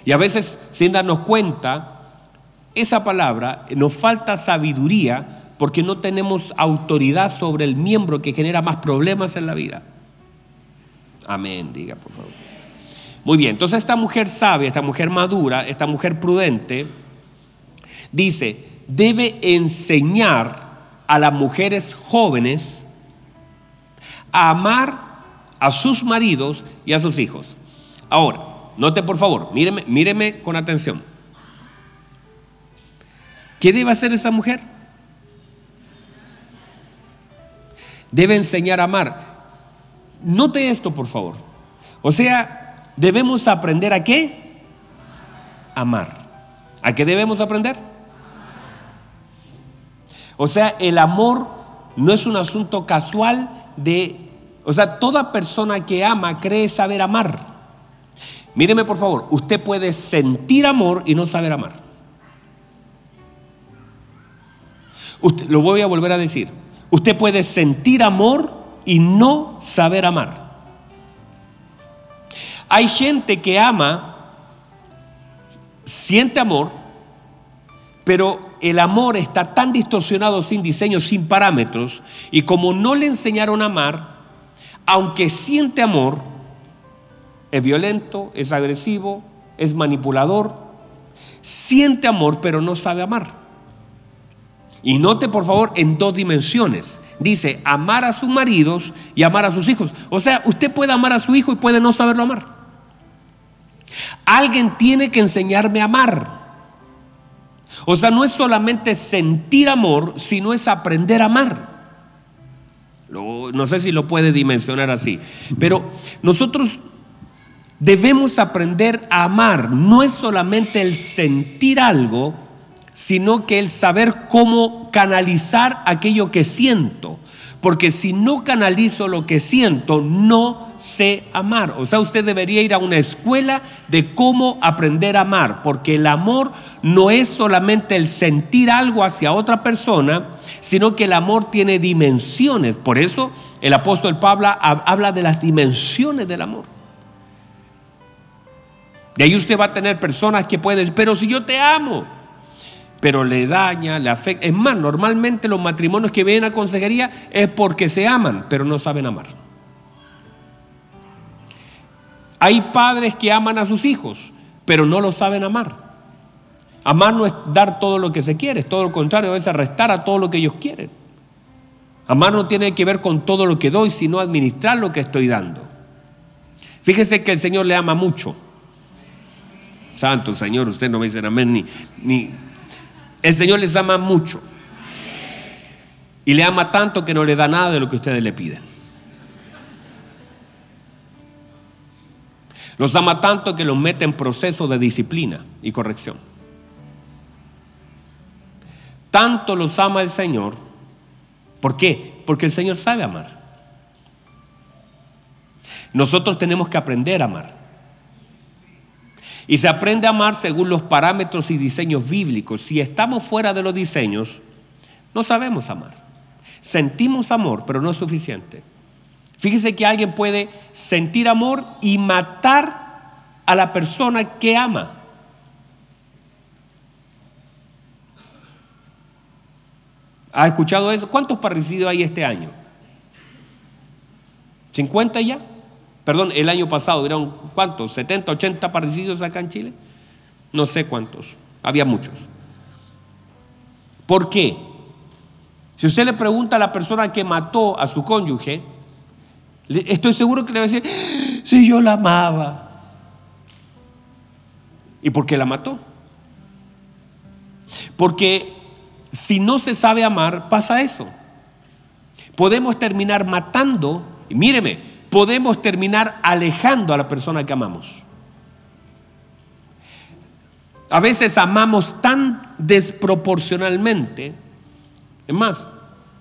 Y a veces, sin darnos cuenta, esa palabra nos falta sabiduría porque no tenemos autoridad sobre el miembro que genera más problemas en la vida. Amén, diga por favor. Muy bien, entonces esta mujer sabia, esta mujer madura, esta mujer prudente, dice, debe enseñar a las mujeres jóvenes a amar a sus maridos y a sus hijos. Ahora, Note por favor, míreme, míreme con atención. ¿Qué debe hacer esa mujer? Debe enseñar a amar. Note esto, por favor. O sea, debemos aprender a qué? Amar. ¿A qué debemos aprender? O sea, el amor no es un asunto casual de, o sea, toda persona que ama cree saber amar. Míreme por favor, usted puede sentir amor y no saber amar. Usted, lo voy a volver a decir. Usted puede sentir amor y no saber amar. Hay gente que ama, siente amor, pero el amor está tan distorsionado, sin diseño, sin parámetros, y como no le enseñaron a amar, aunque siente amor, es violento, es agresivo, es manipulador, siente amor pero no sabe amar. Y note por favor en dos dimensiones. Dice amar a sus maridos y amar a sus hijos. O sea, usted puede amar a su hijo y puede no saberlo amar. Alguien tiene que enseñarme a amar. O sea, no es solamente sentir amor, sino es aprender a amar. No sé si lo puede dimensionar así, pero nosotros debemos aprender a amar. No es solamente el sentir algo, sino que el saber cómo canalizar aquello que siento. Porque si no canalizo lo que siento, no sé amar. O sea, usted debería ir a una escuela de cómo aprender a amar. Porque el amor no es solamente el sentir algo hacia otra persona, sino que el amor tiene dimensiones. Por eso el apóstol Pablo habla de las dimensiones del amor. Y ahí usted va a tener personas que pueden pero si yo te amo pero le daña, le afecta. Es más, normalmente los matrimonios que vienen a consejería es porque se aman, pero no saben amar. Hay padres que aman a sus hijos, pero no lo saben amar. Amar no es dar todo lo que se quiere, es todo lo contrario, es restar a todo lo que ellos quieren. Amar no tiene que ver con todo lo que doy, sino administrar lo que estoy dando. Fíjese que el Señor le ama mucho. Santo Señor, usted no me dice amén ni, ni el Señor les ama mucho. Y le ama tanto que no le da nada de lo que ustedes le piden. Los ama tanto que los mete en proceso de disciplina y corrección. Tanto los ama el Señor. ¿Por qué? Porque el Señor sabe amar. Nosotros tenemos que aprender a amar. Y se aprende a amar según los parámetros y diseños bíblicos. Si estamos fuera de los diseños, no sabemos amar. Sentimos amor, pero no es suficiente. Fíjese que alguien puede sentir amor y matar a la persona que ama. ¿Ha escuchado eso? ¿Cuántos parricidios hay este año? ¿50 ya? Perdón, el año pasado eran cuántos, 70, 80 parricidios acá en Chile. No sé cuántos, había muchos. ¿Por qué? Si usted le pregunta a la persona que mató a su cónyuge, estoy seguro que le va a decir, si yo la amaba. ¿Y por qué la mató? Porque si no se sabe amar, pasa eso. Podemos terminar matando, y míreme, podemos terminar alejando a la persona que amamos. A veces amamos tan desproporcionalmente. Es más,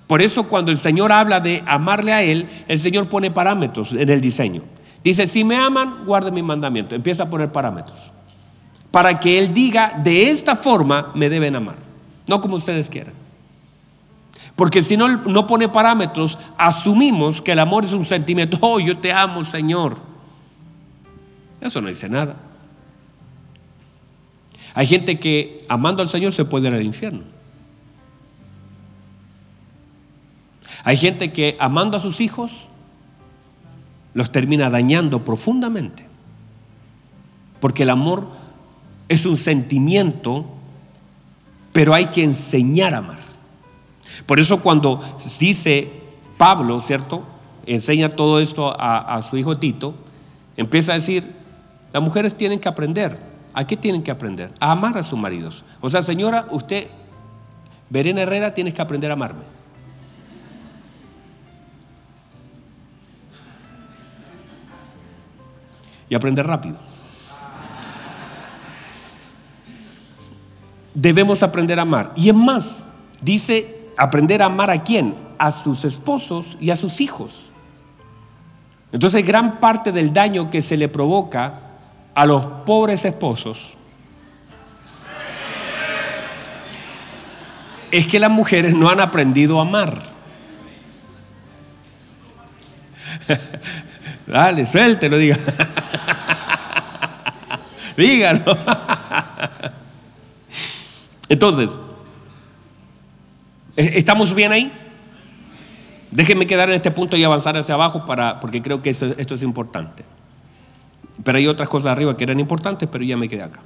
por eso cuando el Señor habla de amarle a Él, el Señor pone parámetros en el diseño. Dice, si me aman, guarden mi mandamiento. Empieza a poner parámetros. Para que Él diga, de esta forma me deben amar. No como ustedes quieran. Porque si no, no pone parámetros, asumimos que el amor es un sentimiento. Oh, yo te amo, Señor. Eso no dice nada. Hay gente que amando al Señor se puede ir al infierno. Hay gente que amando a sus hijos los termina dañando profundamente. Porque el amor es un sentimiento, pero hay que enseñar a amar. Por eso cuando dice Pablo, ¿cierto? Enseña todo esto a, su hijo Tito, empieza a decir, las mujeres tienen que aprender. ¿A qué tienen que aprender? A amar a sus maridos. O sea, señora, usted, Verena Herrera, tienes que aprender a amarme. Y aprender rápido. Debemos aprender a amar. Y es más, dice aprender a amar a quién? A sus esposos y a sus hijos. Entonces gran parte del daño que se le provoca a los pobres esposos es que las mujeres no han aprendido a amar. Dale, suéltelo, diga. Dígalo. Entonces, ¿Estamos bien ahí? Déjenme quedar en este punto y avanzar hacia abajo para, porque creo que esto es importante. Pero hay otras cosas arriba que eran importantes, pero ya me quedé acá.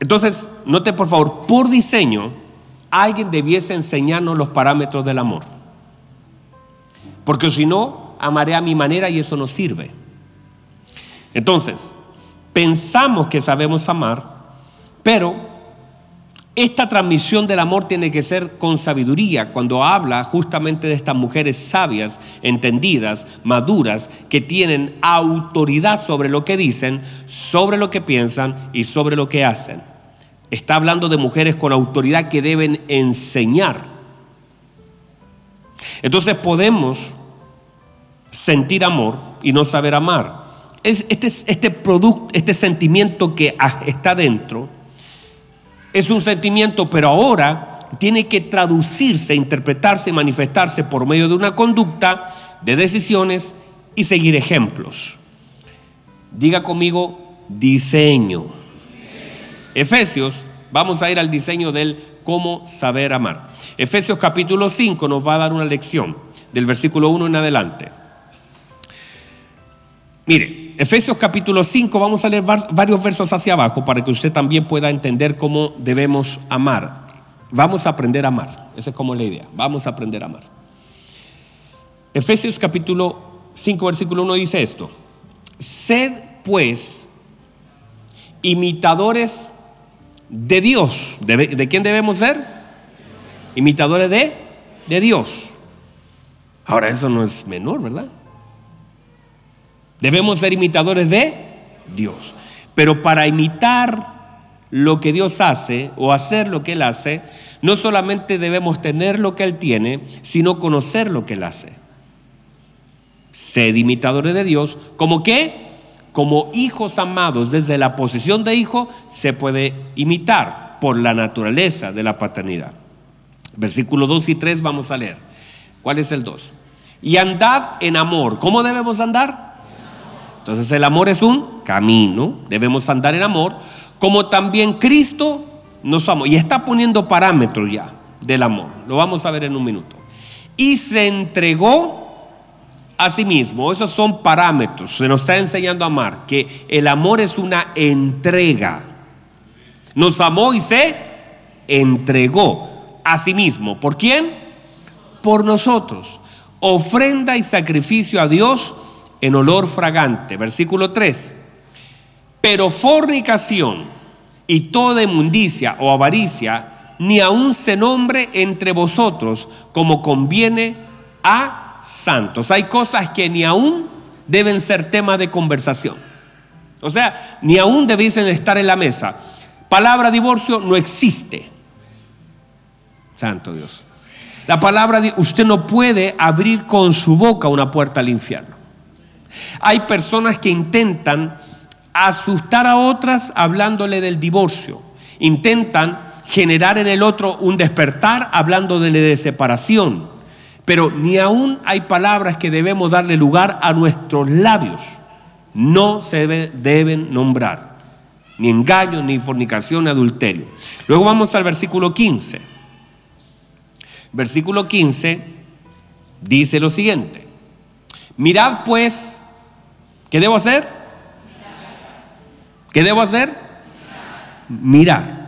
Entonces, note por favor, por diseño, alguien debiese enseñarnos los parámetros del amor. Porque si no, amaré a mi manera y eso no sirve. Entonces, pensamos que sabemos amar, pero Esta transmisión del amor tiene que ser con sabiduría cuando habla justamente de estas mujeres sabias, entendidas, maduras, que tienen autoridad sobre lo que dicen, sobre lo que piensan y sobre lo que hacen. Está hablando de mujeres con autoridad que deben enseñar. Entonces podemos sentir amor y no saber amar. Este, este este sentimiento que está dentro, es un sentimiento, pero ahora tiene que traducirse, interpretarse manifestarse por medio de una conducta, de decisiones y seguir ejemplos. Diga conmigo diseño. Efesios, vamos a ir al diseño del cómo saber amar. Efesios capítulo 5 nos va a dar una lección del versículo 1 en adelante. Mire, Efesios capítulo 5, vamos a leer varios versos hacia abajo para que usted también pueda entender cómo debemos amar. Vamos a aprender a amar, esa es como la idea, vamos a aprender a amar. Efesios capítulo 5, versículo 1 dice esto, sed pues imitadores de Dios. ¿De, quién debemos ser? Imitadores de, de Dios. Ahora eso no es menor, ¿verdad? Debemos ser imitadores de Dios. Pero para imitar lo que Dios hace o hacer lo que Él hace, no solamente debemos tener lo que Él tiene, sino conocer lo que Él hace. Sed imitadores de Dios, como que, como hijos amados, desde la posición de hijo se puede imitar por la naturaleza de la paternidad. Versículo 2 y 3 vamos a leer. ¿Cuál es el 2? Y andad en amor. ¿Cómo debemos andar? Entonces el amor es un camino, debemos andar en amor, como también Cristo nos amó. Y está poniendo parámetros ya del amor, lo vamos a ver en un minuto. Y se entregó a sí mismo, esos son parámetros, se nos está enseñando a amar, que el amor es una entrega. Nos amó y se entregó a sí mismo. ¿Por quién? Por nosotros. Ofrenda y sacrificio a Dios en olor fragante. Versículo 3. Pero fornicación y toda inmundicia o avaricia, ni aun se nombre entre vosotros como conviene a santos. Hay cosas que ni aún deben ser tema de conversación. O sea, ni aún debiesen estar en la mesa. Palabra divorcio no existe. Santo Dios. La palabra, usted no puede abrir con su boca una puerta al infierno. Hay personas que intentan asustar a otras hablándole del divorcio. Intentan generar en el otro un despertar hablándole de separación. Pero ni aún hay palabras que debemos darle lugar a nuestros labios. No se deben nombrar. Ni engaño, ni fornicación, ni adulterio. Luego vamos al versículo 15. Versículo 15 dice lo siguiente. Mirad pues ¿Qué debo hacer? ¿Qué debo hacer? Mirar.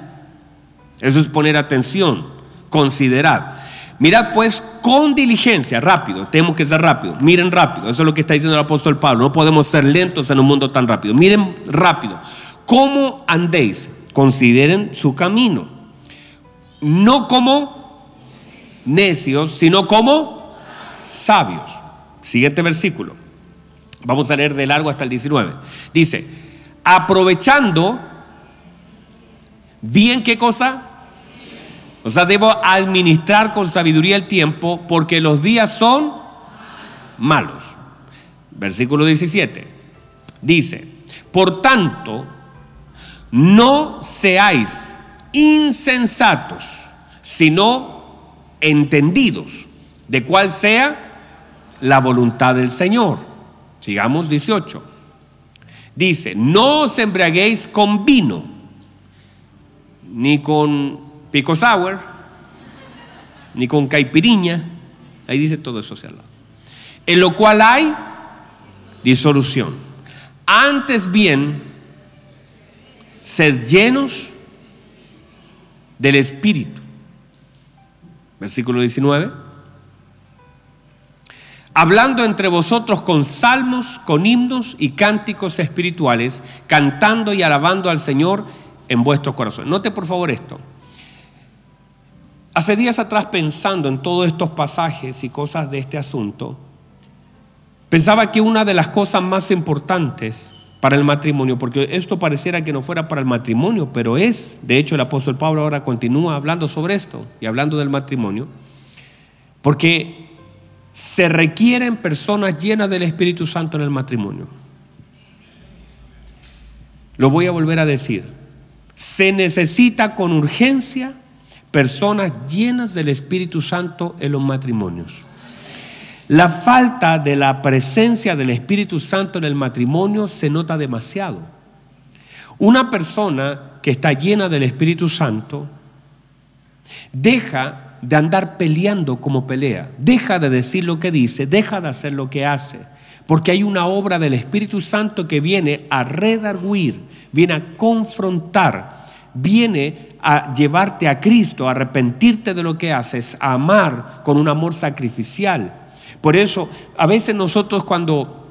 Eso es poner atención, considerar. Mirad pues con diligencia, rápido, tenemos que ser rápido, miren rápido, eso es lo que está diciendo el apóstol Pablo, no podemos ser lentos en un mundo tan rápido, miren rápido, ¿cómo andéis? Consideren su camino, no como necios, sino como sabios. Siguiente versículo. Vamos a leer de largo hasta el 19. Dice, aprovechando bien qué cosa. O sea, debo administrar con sabiduría el tiempo porque los días son malos. Versículo 17. Dice, por tanto, no seáis insensatos, sino entendidos de cuál sea la voluntad del Señor. Sigamos 18. Dice, no os embriaguéis con vino, ni con pico sour, ni con caipiriña. Ahí dice todo eso hacia lado. En lo cual hay disolución. Antes bien, sed llenos del Espíritu. Versículo 19 hablando entre vosotros con salmos, con himnos y cánticos espirituales, cantando y alabando al Señor en vuestros corazones. Note por favor esto. Hace días atrás pensando en todos estos pasajes y cosas de este asunto, pensaba que una de las cosas más importantes para el matrimonio, porque esto pareciera que no fuera para el matrimonio, pero es, de hecho el apóstol Pablo ahora continúa hablando sobre esto y hablando del matrimonio, porque se requieren personas llenas del Espíritu Santo en el matrimonio. Lo voy a volver a decir. Se necesita con urgencia personas llenas del Espíritu Santo en los matrimonios. La falta de la presencia del Espíritu Santo en el matrimonio se nota demasiado. Una persona que está llena del Espíritu Santo deja de andar peleando como pelea, deja de decir lo que dice, deja de hacer lo que hace, porque hay una obra del Espíritu Santo que viene a redarguir, viene a confrontar, viene a llevarte a Cristo, a arrepentirte de lo que haces, a amar con un amor sacrificial. Por eso, a veces nosotros cuando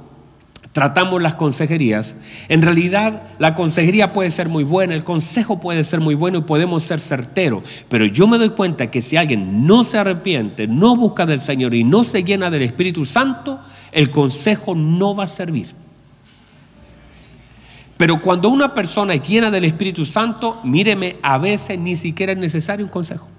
tratamos las consejerías, en realidad la consejería puede ser muy buena, el consejo puede ser muy bueno y podemos ser certeros, pero yo me doy cuenta que si alguien no se arrepiente, no busca del Señor y no se llena del Espíritu Santo, el consejo no va a servir. Pero cuando una persona es llena del Espíritu Santo, míreme, a veces ni siquiera es necesario un consejo.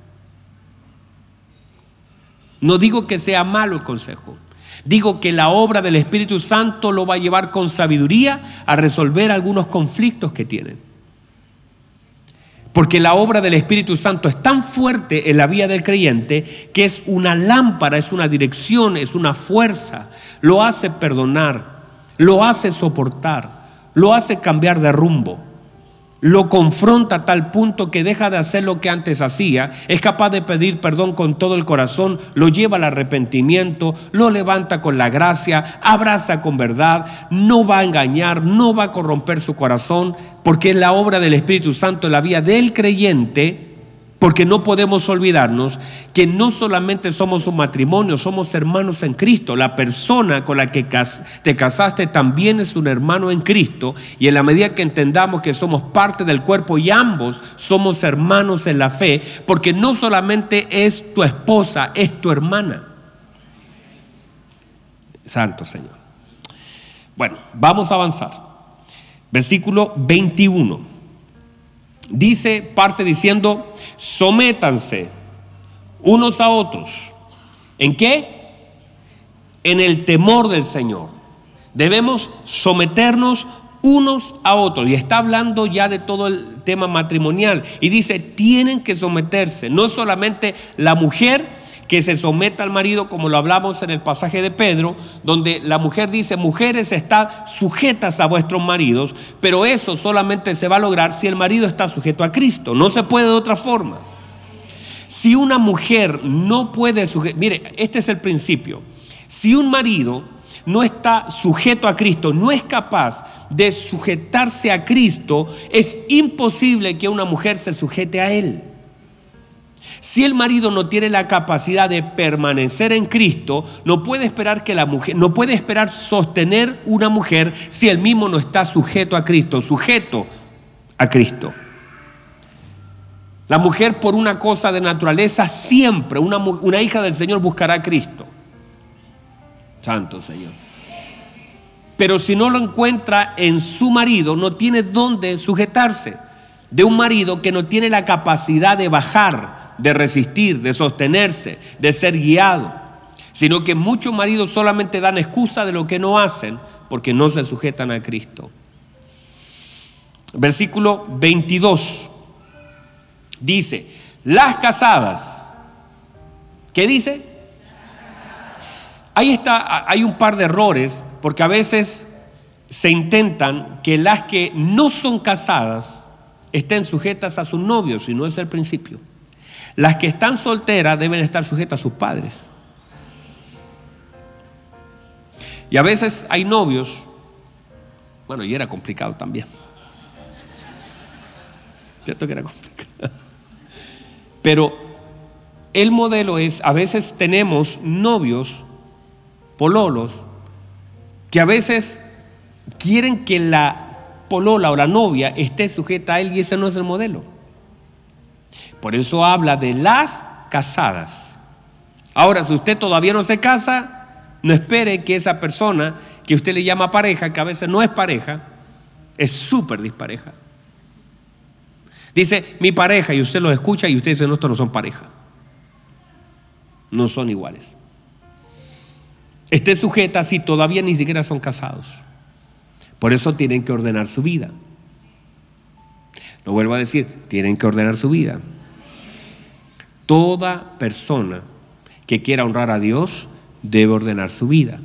No digo que sea malo el consejo. Digo que la obra del Espíritu Santo lo va a llevar con sabiduría a resolver algunos conflictos que tienen. Porque la obra del Espíritu Santo es tan fuerte en la vida del creyente que es una lámpara, es una dirección, es una fuerza. Lo hace perdonar, lo hace soportar, lo hace cambiar de rumbo. Lo confronta a tal punto que deja de hacer lo que antes hacía, es capaz de pedir perdón con todo el corazón, lo lleva al arrepentimiento, lo levanta con la gracia, abraza con verdad, no va a engañar, no va a corromper su corazón, porque es la obra del Espíritu Santo la vida del creyente porque no podemos olvidarnos que no solamente somos un matrimonio, somos hermanos en Cristo. La persona con la que te casaste también es un hermano en Cristo. Y en la medida que entendamos que somos parte del cuerpo y ambos somos hermanos en la fe, porque no solamente es tu esposa, es tu hermana. Santo Señor. Bueno, vamos a avanzar. Versículo 21 dice, parte diciendo, sométanse unos a otros. ¿En qué? En el temor del Señor. Debemos someternos unos a otros. Y está hablando ya de todo el tema matrimonial. Y dice, tienen que someterse. No solamente la mujer, que se someta al marido, como lo hablamos en el pasaje de Pedro, donde la mujer dice, mujeres están sujetas a vuestros maridos, pero eso solamente se va a lograr si el marido está sujeto a Cristo, no se puede de otra forma. Si una mujer no puede sujetar, mire, este es el principio, si un marido no está sujeto a Cristo, no es capaz de sujetarse a Cristo, es imposible que una mujer se sujete a él. Si el marido no tiene la capacidad de permanecer en Cristo, no puede esperar que la mujer, no puede esperar sostener una mujer si él mismo no está sujeto a Cristo, sujeto a Cristo. La mujer por una cosa de naturaleza siempre, una, una hija del Señor buscará a Cristo. Santo Señor. Pero si no lo encuentra en su marido, no tiene dónde sujetarse. De un marido que no tiene la capacidad de bajar de resistir, de sostenerse, de ser guiado, sino que muchos maridos solamente dan excusa de lo que no hacen porque no se sujetan a Cristo. Versículo 22 dice, las casadas, ¿qué dice? Ahí está, hay un par de errores, porque a veces se intentan que las que no son casadas estén sujetas a sus novios, y no es el principio. Las que están solteras deben estar sujetas a sus padres. Y a veces hay novios, bueno, y era complicado también. Cierto que era complicado. Pero el modelo es, a veces tenemos novios, pololos, que a veces quieren que la polola o la novia esté sujeta a él y ese no es el modelo. Por eso habla de las casadas. Ahora, si usted todavía no se casa, no espere que esa persona que usted le llama pareja, que a veces no es pareja, es súper dispareja. Dice mi pareja y usted lo escucha y usted dice, no, estos no son pareja. No son iguales. Esté sujeta si todavía ni siquiera son casados. Por eso tienen que ordenar su vida. Lo vuelvo a decir, tienen que ordenar su vida. Toda persona que quiera honrar a Dios debe ordenar su vida.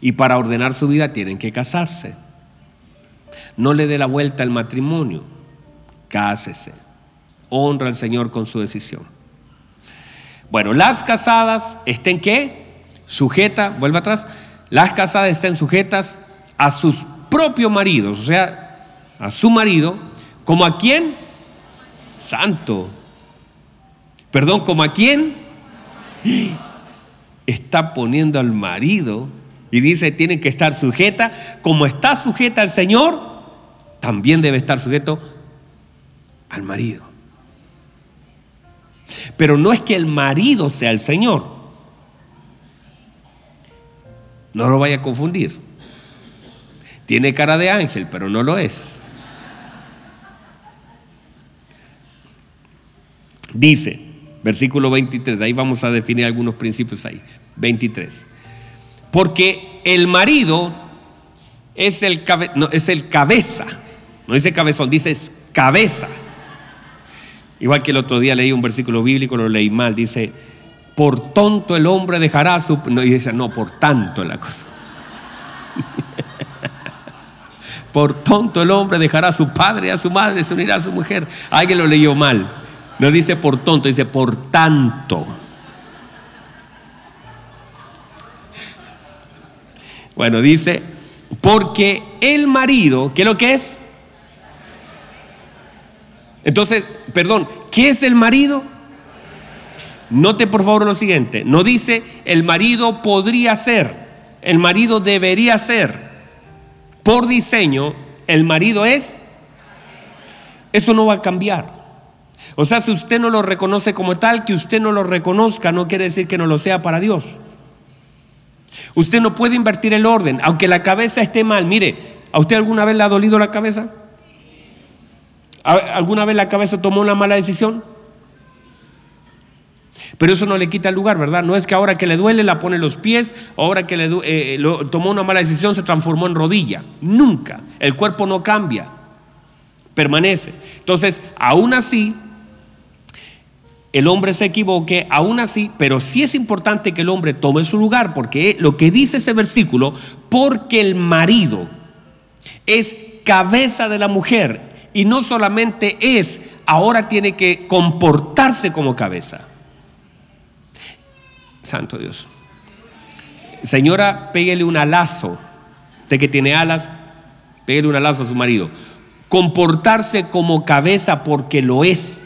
Y para ordenar su vida tienen que casarse. No le dé la vuelta al matrimonio. Cásese. Honra al Señor con su decisión. Bueno, las casadas estén qué? Sujeta, vuelve atrás. Las casadas estén sujetas a sus propios maridos, o sea, a su marido, como a quién? Santo. Perdón, como a quién? Está poniendo al marido y dice, tienen que estar sujeta, como está sujeta al Señor, también debe estar sujeto al marido. Pero no es que el marido sea el Señor. No lo vaya a confundir. Tiene cara de ángel, pero no lo es. Dice, versículo 23, de ahí vamos a definir algunos principios ahí. 23. Porque el marido es el, no, es el cabeza, no dice cabezón, dice cabeza. Igual que el otro día leí un versículo bíblico, lo leí mal, dice, por tonto el hombre dejará su... Y dice, no, por tanto la cosa. por tonto el hombre dejará a su padre y a su madre, se unirá a su mujer. Alguien lo leyó mal. No dice por tonto, dice por tanto. Bueno, dice, porque el marido, ¿qué es lo que es? Entonces, perdón, ¿qué es el marido? Note por favor lo siguiente, no dice el marido podría ser, el marido debería ser. Por diseño, el marido es. Eso no va a cambiar. O sea, si usted no lo reconoce como tal, que usted no lo reconozca no quiere decir que no lo sea para Dios. Usted no puede invertir el orden, aunque la cabeza esté mal. Mire, ¿a usted alguna vez le ha dolido la cabeza? ¿Alguna vez la cabeza tomó una mala decisión? Pero eso no le quita el lugar, ¿verdad? No es que ahora que le duele la pone los pies, ahora que le eh, tomó una mala decisión se transformó en rodilla. Nunca. El cuerpo no cambia, permanece. Entonces, aún así, el hombre se equivoque, aún así, pero sí es importante que el hombre tome su lugar, porque lo que dice ese versículo, porque el marido es cabeza de la mujer y no solamente es, ahora tiene que comportarse como cabeza. Santo Dios. Señora, pégale un alazo. Usted que tiene alas, pégale un alazo a su marido. Comportarse como cabeza porque lo es.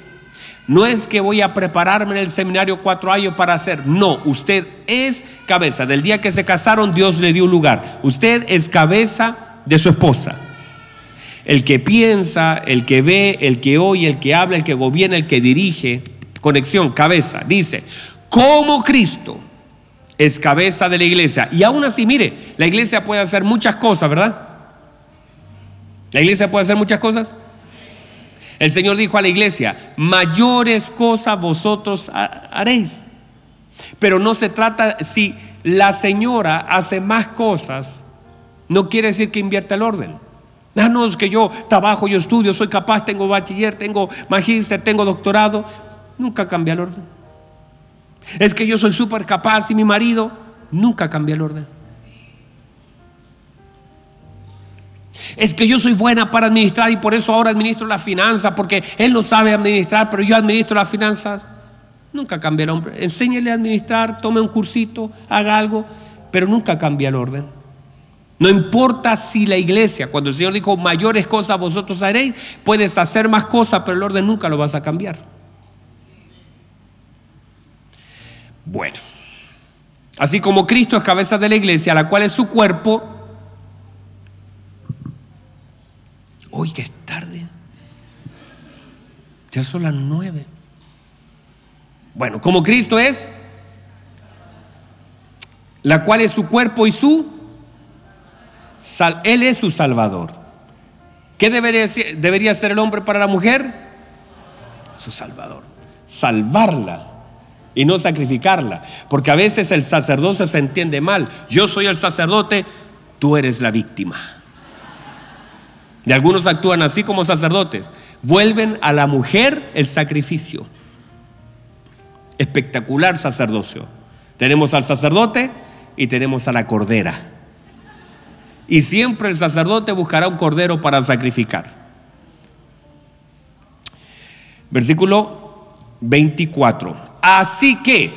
No es que voy a prepararme en el seminario cuatro años para hacer. No, usted es cabeza. Del día que se casaron, Dios le dio un lugar. Usted es cabeza de su esposa el que piensa, el que ve, el que oye, el que habla, el que gobierna, el que dirige, conexión, cabeza, dice, como Cristo es cabeza de la iglesia. Y aún así, mire, la iglesia puede hacer muchas cosas, ¿verdad? La iglesia puede hacer muchas cosas. El Señor dijo a la iglesia, mayores cosas vosotros haréis. Pero no se trata, si la señora hace más cosas, no quiere decir que invierta el orden. Ah, no, es que yo trabajo, yo estudio, soy capaz, tengo bachiller, tengo magíster, tengo doctorado. Nunca cambia el orden. Es que yo soy súper capaz y mi marido nunca cambia el orden. Es que yo soy buena para administrar y por eso ahora administro las finanzas, porque él no sabe administrar, pero yo administro las finanzas. Nunca cambia el hombre. Enséñele a administrar, tome un cursito, haga algo, pero nunca cambia el orden. No importa si la iglesia, cuando el Señor dijo mayores cosas vosotros haréis, puedes hacer más cosas, pero el orden nunca lo vas a cambiar. Bueno, así como Cristo es cabeza de la iglesia, la cual es su cuerpo, hoy que es tarde, ya son las nueve. Bueno, como Cristo es, la cual es su cuerpo y su... Él es su Salvador. ¿Qué debería, debería ser el hombre para la mujer? Su Salvador. Salvarla y no sacrificarla. Porque a veces el sacerdote se entiende mal. Yo soy el sacerdote, tú eres la víctima. Y algunos actúan así como sacerdotes. Vuelven a la mujer el sacrificio. Espectacular sacerdocio. Tenemos al sacerdote y tenemos a la cordera. Y siempre el sacerdote buscará un cordero para sacrificar. Versículo 24. Así que,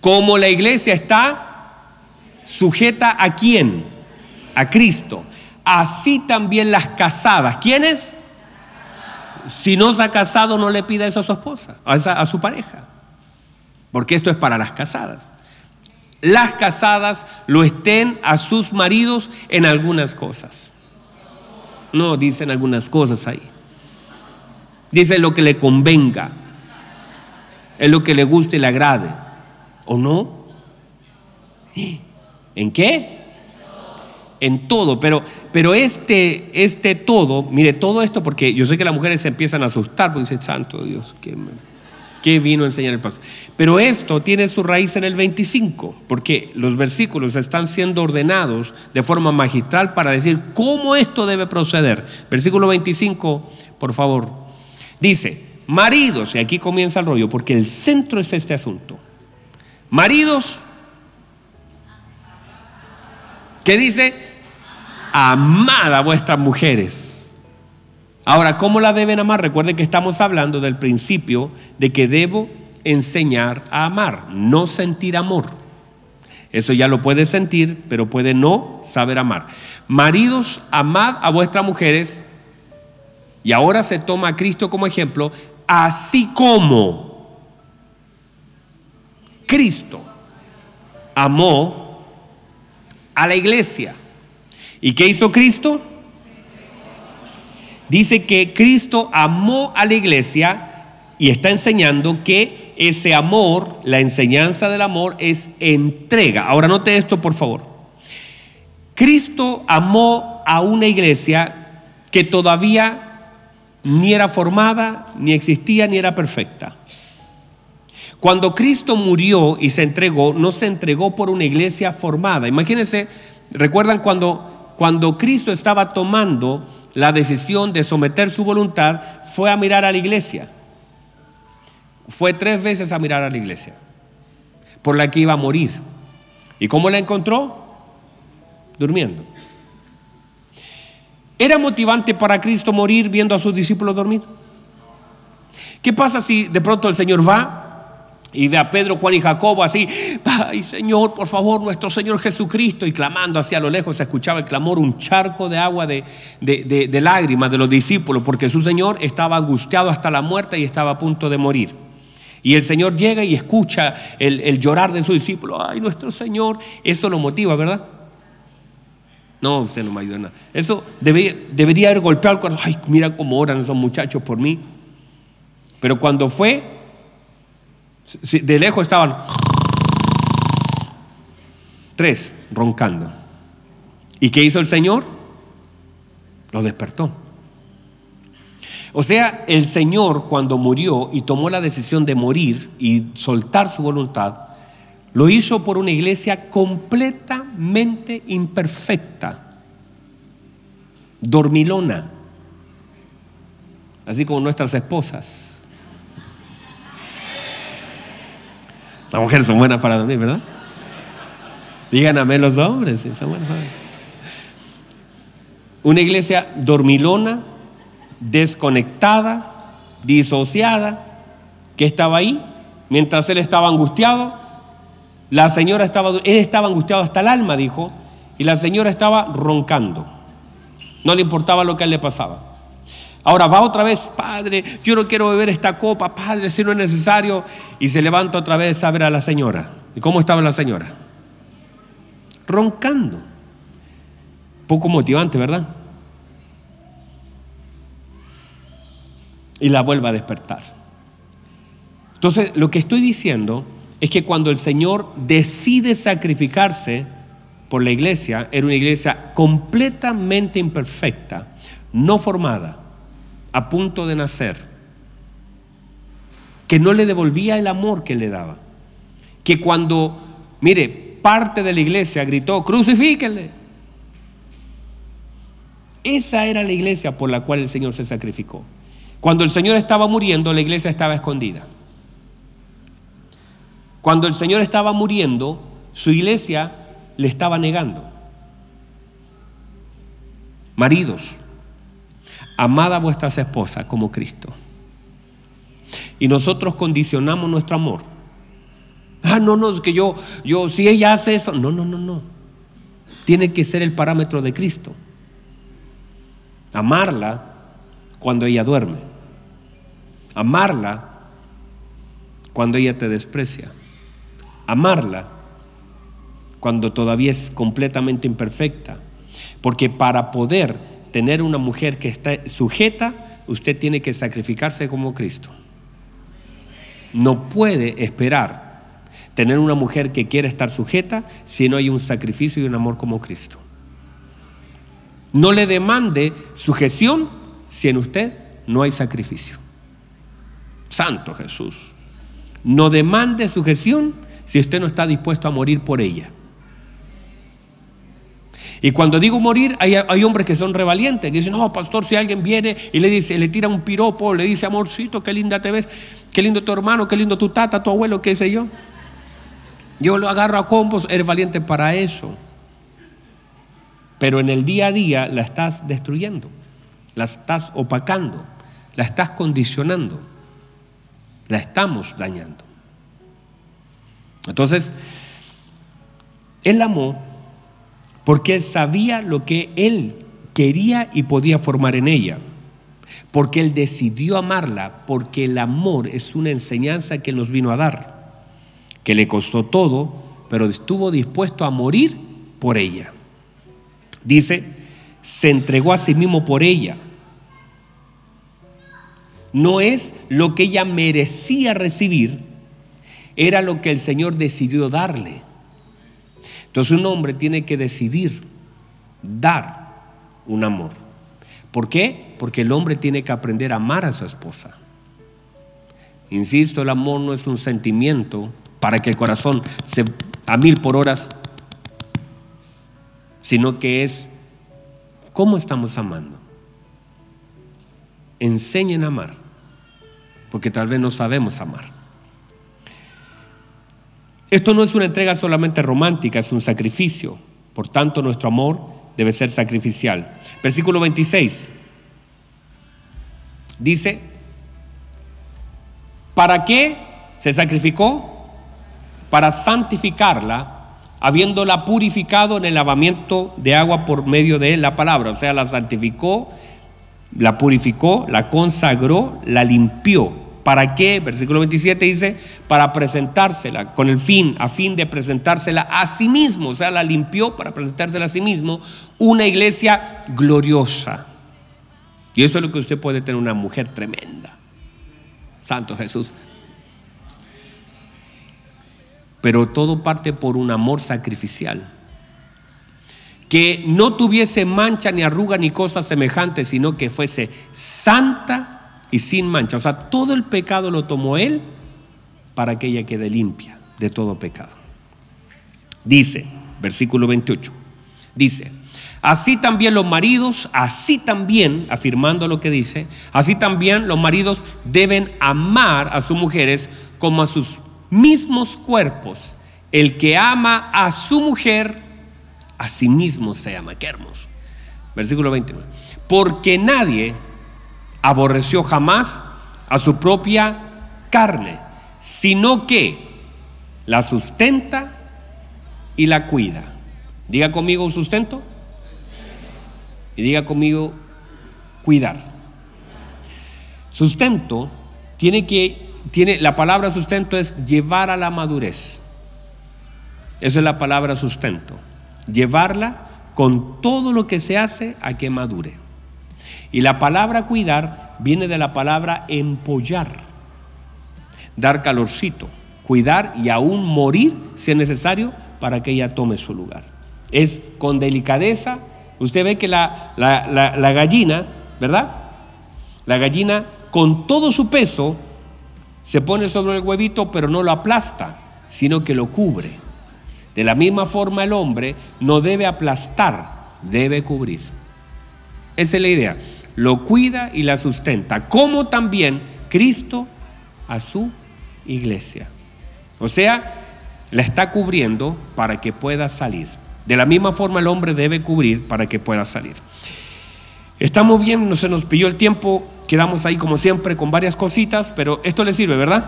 como la iglesia está sujeta a quién? A Cristo. Así también las casadas. ¿Quiénes? Si no se ha casado, no le pida eso a su esposa, a, su pareja. Porque esto es para las casadas las casadas lo estén a sus maridos en algunas cosas. No, dicen algunas cosas ahí. Dice lo que le convenga, es lo que le guste y le agrade. ¿O no? ¿En qué? En todo, pero, pero este, este todo, mire, todo esto, porque yo sé que las mujeres se empiezan a asustar, porque dicen, santo Dios, qué que vino a enseñar el paso. Pero esto tiene su raíz en el 25, porque los versículos están siendo ordenados de forma magistral para decir cómo esto debe proceder. Versículo 25, por favor. Dice, maridos, y aquí comienza el rollo, porque el centro es este asunto. Maridos, ¿qué dice? Amad a vuestras mujeres Ahora, ¿cómo la deben amar? Recuerden que estamos hablando del principio de que debo enseñar a amar, no sentir amor. Eso ya lo puede sentir, pero puede no saber amar. Maridos, amad a vuestras mujeres. Y ahora se toma a Cristo como ejemplo, así como Cristo amó a la iglesia. ¿Y qué hizo Cristo? dice que Cristo amó a la iglesia y está enseñando que ese amor, la enseñanza del amor es entrega. Ahora note esto, por favor. Cristo amó a una iglesia que todavía ni era formada, ni existía, ni era perfecta. Cuando Cristo murió y se entregó, no se entregó por una iglesia formada. Imagínense, recuerdan cuando, cuando Cristo estaba tomando la decisión de someter su voluntad fue a mirar a la iglesia. Fue tres veces a mirar a la iglesia, por la que iba a morir. ¿Y cómo la encontró? Durmiendo. ¿Era motivante para Cristo morir viendo a sus discípulos dormir? ¿Qué pasa si de pronto el Señor va y ve a Pedro, Juan y Jacobo así, ay Señor, por favor, nuestro Señor Jesucristo, y clamando hacia lo lejos, se escuchaba el clamor, un charco de agua de, de, lágrimas de los discípulos, porque su Señor estaba angustiado hasta la muerte y estaba a punto de morir. Y el Señor llega y escucha el, llorar de su discípulo, ay nuestro Señor, eso lo motiva, ¿verdad? No, usted no me ayuda nada. Eso debería, debería haber golpeado el corazón, ay, mira cómo oran esos muchachos por mí. Pero cuando fue, de lejos estaban tres roncando. ¿Y qué hizo el Señor? Lo despertó. O sea, el Señor cuando murió y tomó la decisión de morir y soltar su voluntad, lo hizo por una iglesia completamente imperfecta, dormilona, así como nuestras esposas. Las mujeres son buenas para dormir, ¿verdad? Digan amén los hombres, son buenas Una iglesia dormilona, desconectada, disociada, que estaba ahí mientras él estaba angustiado. La señora estaba, él estaba angustiado hasta el alma, dijo, y la señora estaba roncando. No le importaba lo que a él le pasaba. Ahora va otra vez, Padre, yo no quiero beber esta copa, Padre, si no es necesario. Y se levanta otra vez a ver a la señora. ¿Y cómo estaba la señora? Roncando. Poco motivante, ¿verdad? Y la vuelve a despertar. Entonces, lo que estoy diciendo es que cuando el Señor decide sacrificarse por la iglesia, era una iglesia completamente imperfecta, no formada, a punto de nacer, que no le devolvía el amor que le daba, que cuando, mire, parte de la iglesia gritó, crucifíquenle. Esa era la iglesia por la cual el Señor se sacrificó. Cuando el Señor estaba muriendo, la iglesia estaba escondida. Cuando el Señor estaba muriendo, su iglesia le estaba negando. Maridos, amad a vuestras esposas como Cristo. Y nosotros condicionamos nuestro amor. Ah, no, no, es que yo, yo, si ella hace eso. No, no, no, no. Tiene que ser el parámetro de Cristo. Amarla cuando ella duerme. Amarla cuando ella te desprecia amarla cuando todavía es completamente imperfecta. Porque para poder tener una mujer que está sujeta, usted tiene que sacrificarse como Cristo. No puede esperar tener una mujer que quiere estar sujeta si no hay un sacrificio y un amor como Cristo. No le demande sujeción si en usted no hay sacrificio. Santo Jesús. No demande sujeción si usted no está dispuesto a morir por ella. Y cuando digo morir, hay, hombres que son revalientes, que dicen, no, pastor, si alguien viene y le dice, le tira un piropo, le dice, amorcito, qué linda te ves, qué lindo tu hermano, qué lindo tu tata, tu abuelo, qué sé yo. Yo lo agarro a combos, eres valiente para eso. Pero en el día a día la estás destruyendo, la estás opacando, la estás condicionando, la estamos dañando. Entonces, él amó porque él sabía lo que él quería y podía formar en ella. Porque él decidió amarla, porque el amor es una enseñanza que él nos vino a dar, que le costó todo, pero estuvo dispuesto a morir por ella. Dice, se entregó a sí mismo por ella. No es lo que ella merecía recibir, era lo que el Señor decidió darle. Entonces un hombre tiene que decidir dar un amor. ¿Por qué? Porque el hombre tiene que aprender a amar a su esposa. Insisto, el amor no es un sentimiento para que el corazón se a mil por horas, sino que es cómo estamos amando. Enseñen a amar, porque tal vez no sabemos amar. Esto no es una entrega solamente romántica, es un sacrificio. Por tanto, nuestro amor debe ser sacrificial. Versículo 26 dice, ¿para qué se sacrificó? Para santificarla, habiéndola purificado en el lavamiento de agua por medio de la palabra. O sea, la santificó, la purificó, la consagró, la limpió ¿Para qué? Versículo 27 dice, para presentársela, con el fin, a fin de presentársela a sí mismo, o sea, la limpió para presentársela a sí mismo, una iglesia gloriosa. Y eso es lo que usted puede tener, una mujer tremenda. Santo Jesús. Pero todo parte por un amor sacrificial. Que no tuviese mancha ni arruga ni cosa semejante, sino que fuese santa y sin mancha. O sea, todo el pecado lo tomó Él para que ella quede limpia de todo pecado. Dice, versículo 28, dice, así también los maridos, así también, afirmando lo que dice, así también los maridos deben amar a sus mujeres como a sus mismos cuerpos. El que ama a su mujer, a sí mismo se ama. Qué hermoso. Versículo 29. Porque nadie aborreció jamás a su propia carne, sino que la sustenta y la cuida. Diga conmigo sustento y diga conmigo cuidar. Sustento tiene que tiene la palabra sustento es llevar a la madurez. Esa es la palabra sustento. Llevarla con todo lo que se hace a que madure. Y la palabra cuidar viene de la palabra empollar. dar calorcito, cuidar y aún morir si es necesario para que ella tome su lugar. Es con delicadeza. Usted ve que la, la gallina, ¿verdad? La gallina con todo su peso se pone sobre el huevito, pero no lo aplasta, sino que lo cubre. De la misma forma el hombre no debe aplastar, debe cubrir. Esa es la idea. Lo cuida y la sustenta, como también Cristo a su iglesia. O sea, la está cubriendo para que pueda salir. De la misma forma el hombre debe cubrir para que pueda salir. Estamos bien, no se nos pilló el tiempo, quedamos ahí como siempre con varias cositas, pero esto le sirve, ¿verdad?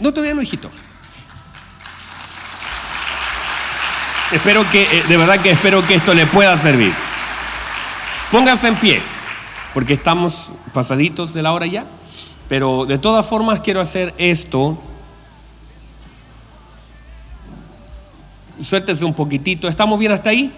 No, todavía no, hijito. Espero que, eh, de verdad que espero que esto le pueda servir. Póngase en pie, porque estamos pasaditos de la hora ya, pero de todas formas quiero hacer esto. Suéltese un poquitito. ¿Estamos bien hasta ahí?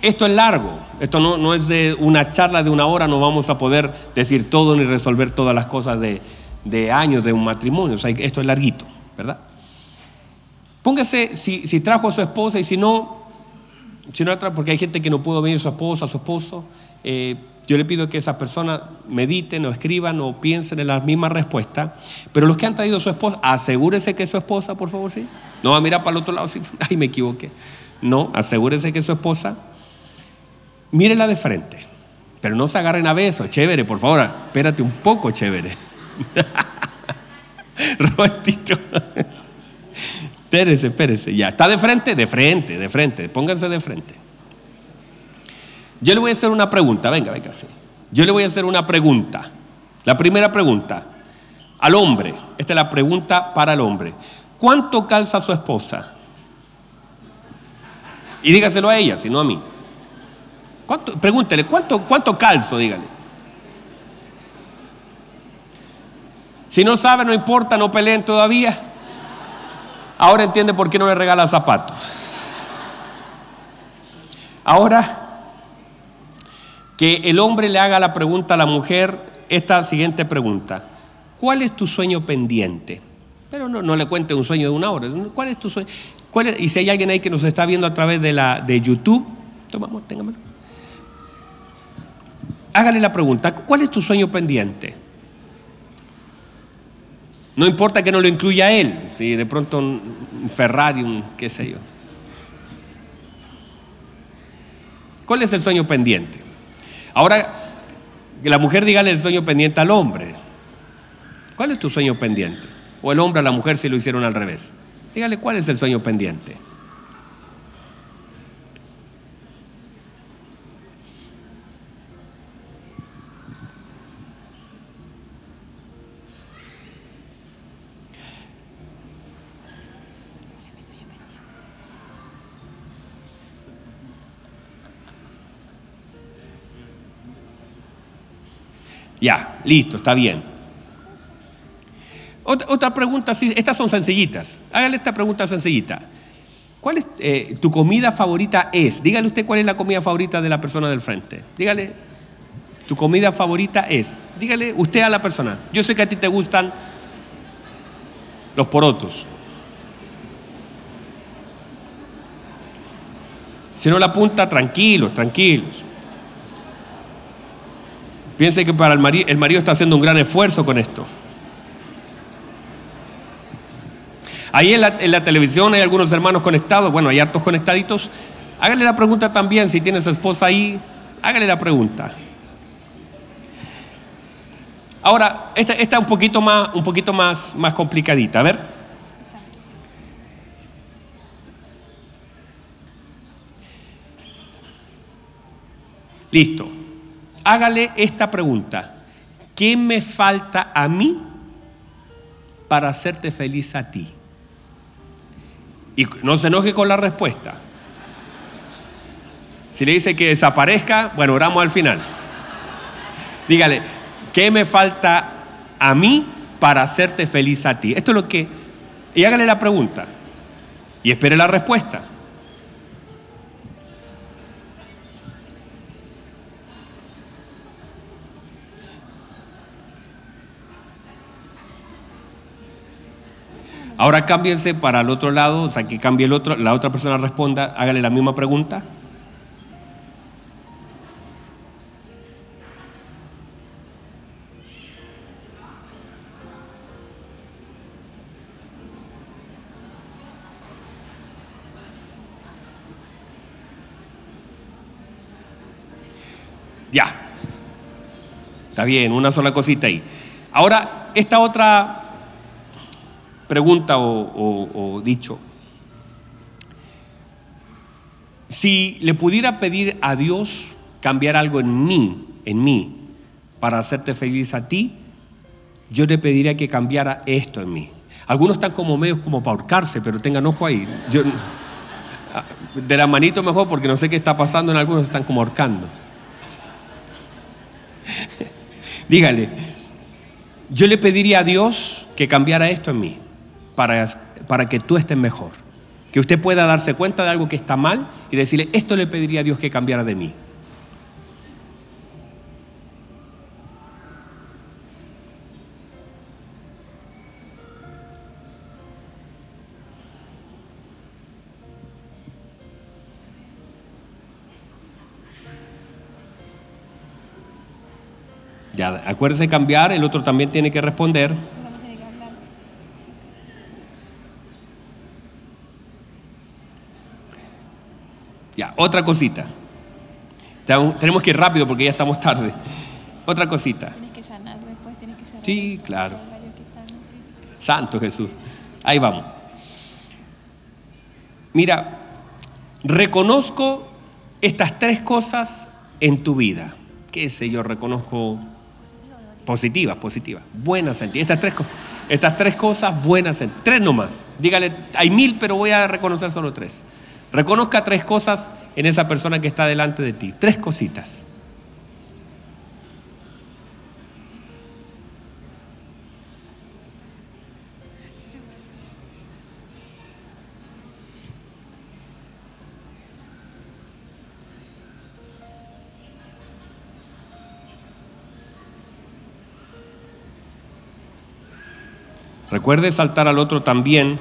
Esto es largo, esto no, no, es de una charla de una hora, no vamos a poder decir todo ni resolver todas las cosas de, de años de un matrimonio, o sea, esto es larguito, ¿verdad? Póngase, si, si, trajo a su esposa y si no, si no porque hay gente que no pudo venir su esposa, su esposo, eh, yo le pido que esa persona mediten o escriban o piensen en la misma respuesta, pero los que han traído a su esposa, asegúrese que es su esposa, por favor, sí. No va a mirar para el otro lado, sí, ay, me equivoqué. No, asegúrese que es su esposa mírela de frente. Pero no se agarren a besos, chévere, por favor, espérate un poco, chévere. Robertito. Espérese, espérese, ya. ¿Está de frente? De frente, de frente, pónganse de frente. Yo le voy a hacer una pregunta, venga, venga, sí. Yo le voy a hacer una pregunta. La primera pregunta, al hombre, esta es la pregunta para el hombre. ¿Cuánto calza su esposa? Y dígaselo a ella, si no a mí pregúntele, ¿cuánto, ¿cuánto calzo? Dígale. Si no sabe, no importa, no peleen todavía. Ahora entiende por qué no le regala zapatos. Ahora, que el hombre le haga la pregunta a la mujer, esta siguiente pregunta. ¿Cuál es tu sueño pendiente? Pero no, no le cuente un sueño de una hora. ¿Cuál es tu sueño? Y si hay alguien ahí que nos está viendo a través de, la, de YouTube, tomamos, téngamelo hágale la pregunta, ¿cuál es tu sueño pendiente? No importa que no lo incluya él, si de pronto un Ferrari, un qué sé yo. ¿Cuál es el sueño pendiente? Ahora, que la mujer dígale el sueño pendiente al hombre. ¿Cuál es tu sueño pendiente? O el hombre a la mujer si lo hicieron al revés. Dígale cuál es el sueño pendiente. Ya, listo, está bien. Otra, pregunta, estas son sencillitas. Hágale esta pregunta sencillita. ¿Cuál es eh, tu comida favorita es? Dígale usted cuál es la comida favorita de la persona del frente. Dígale, tu comida favorita es. Dígale usted a la persona. Yo sé que a ti te gustan los porotos. Si no la apunta, tranquilos, tranquilos. Piense que para el marido, el marido está haciendo un gran esfuerzo con esto. Ahí en la, televisión hay algunos hermanos conectados, bueno, hay hartos conectaditos. Hágale la pregunta también, si tiene su esposa ahí, hágale la pregunta. Ahora, esta, está un poquito más, un poquito más, más complicadita. A ver. Listo hágale esta pregunta. ¿Qué me falta a mí para hacerte feliz a ti? Y no se enoje con la respuesta. Si le dice que desaparezca, bueno, oramos al final. Dígale, ¿qué me falta a mí para hacerte feliz a ti? Esto es lo que... Y hágale la pregunta. Y espere la respuesta. Ahora cámbiense para el otro lado, o sea, que cambie el otro, la otra persona responda, hágale la misma pregunta. Ya. Está bien, una sola cosita ahí. Ahora, esta otra pregunta o, dicho. Si le pudiera pedir a Dios cambiar algo en mí, en mí, para hacerte feliz a ti, yo le pediría que cambiara esto en mí. Algunos están como medios como para ahorcarse, pero tengan ojo ahí. De la manito mejor porque no sé qué está pasando, en algunos están como ahorcando. Dígale, yo le pediría a Dios que cambiara esto en mí para, para que tú estés mejor. Que usted pueda darse cuenta de algo que está mal y decirle, esto le pediría a Dios que cambiara de mí. Ya, acuérdese cambiar, el otro también tiene que responder. Ya, otra cosita. Tenemos que ir rápido porque ya estamos tarde. Otra cosita. Tienes que sanar después, tienes que sanar. Sí, claro. Santo Jesús. Ahí vamos. Mira, reconozco estas tres cosas en tu vida. ¿Qué sé yo? Reconozco Positivas, positivas. Buenas en Estas tres cosas. Estas tres cosas buenas en Tres nomás. Dígale, hay mil, pero voy a reconocer solo tres. Reconozca tres cosas en esa persona que está delante de ti. Tres cositas. Recuerde saltar al otro también.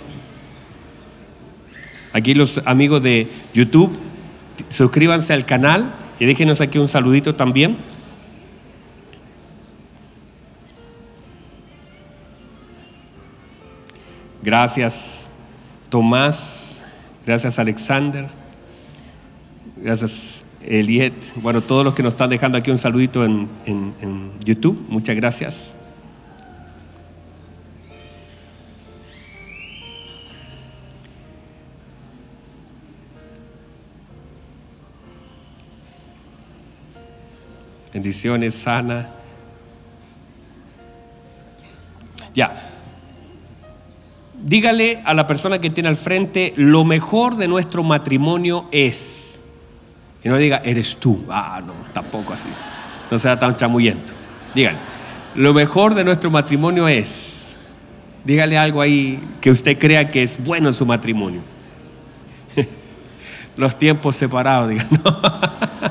Aquí los amigos de YouTube, suscríbanse al canal y déjenos aquí un saludito también. Gracias Tomás, gracias Alexander, gracias Eliet, bueno, todos los que nos están dejando aquí un saludito en, en YouTube, muchas gracias. Bendiciones, sana. Ya. Dígale a la persona que tiene al frente, lo mejor de nuestro matrimonio es. Y no diga, eres tú. Ah, no, tampoco así. No sea tan chamuyento. Dígale, lo mejor de nuestro matrimonio es. Dígale algo ahí que usted crea que es bueno en su matrimonio. Los tiempos separados, diga, no.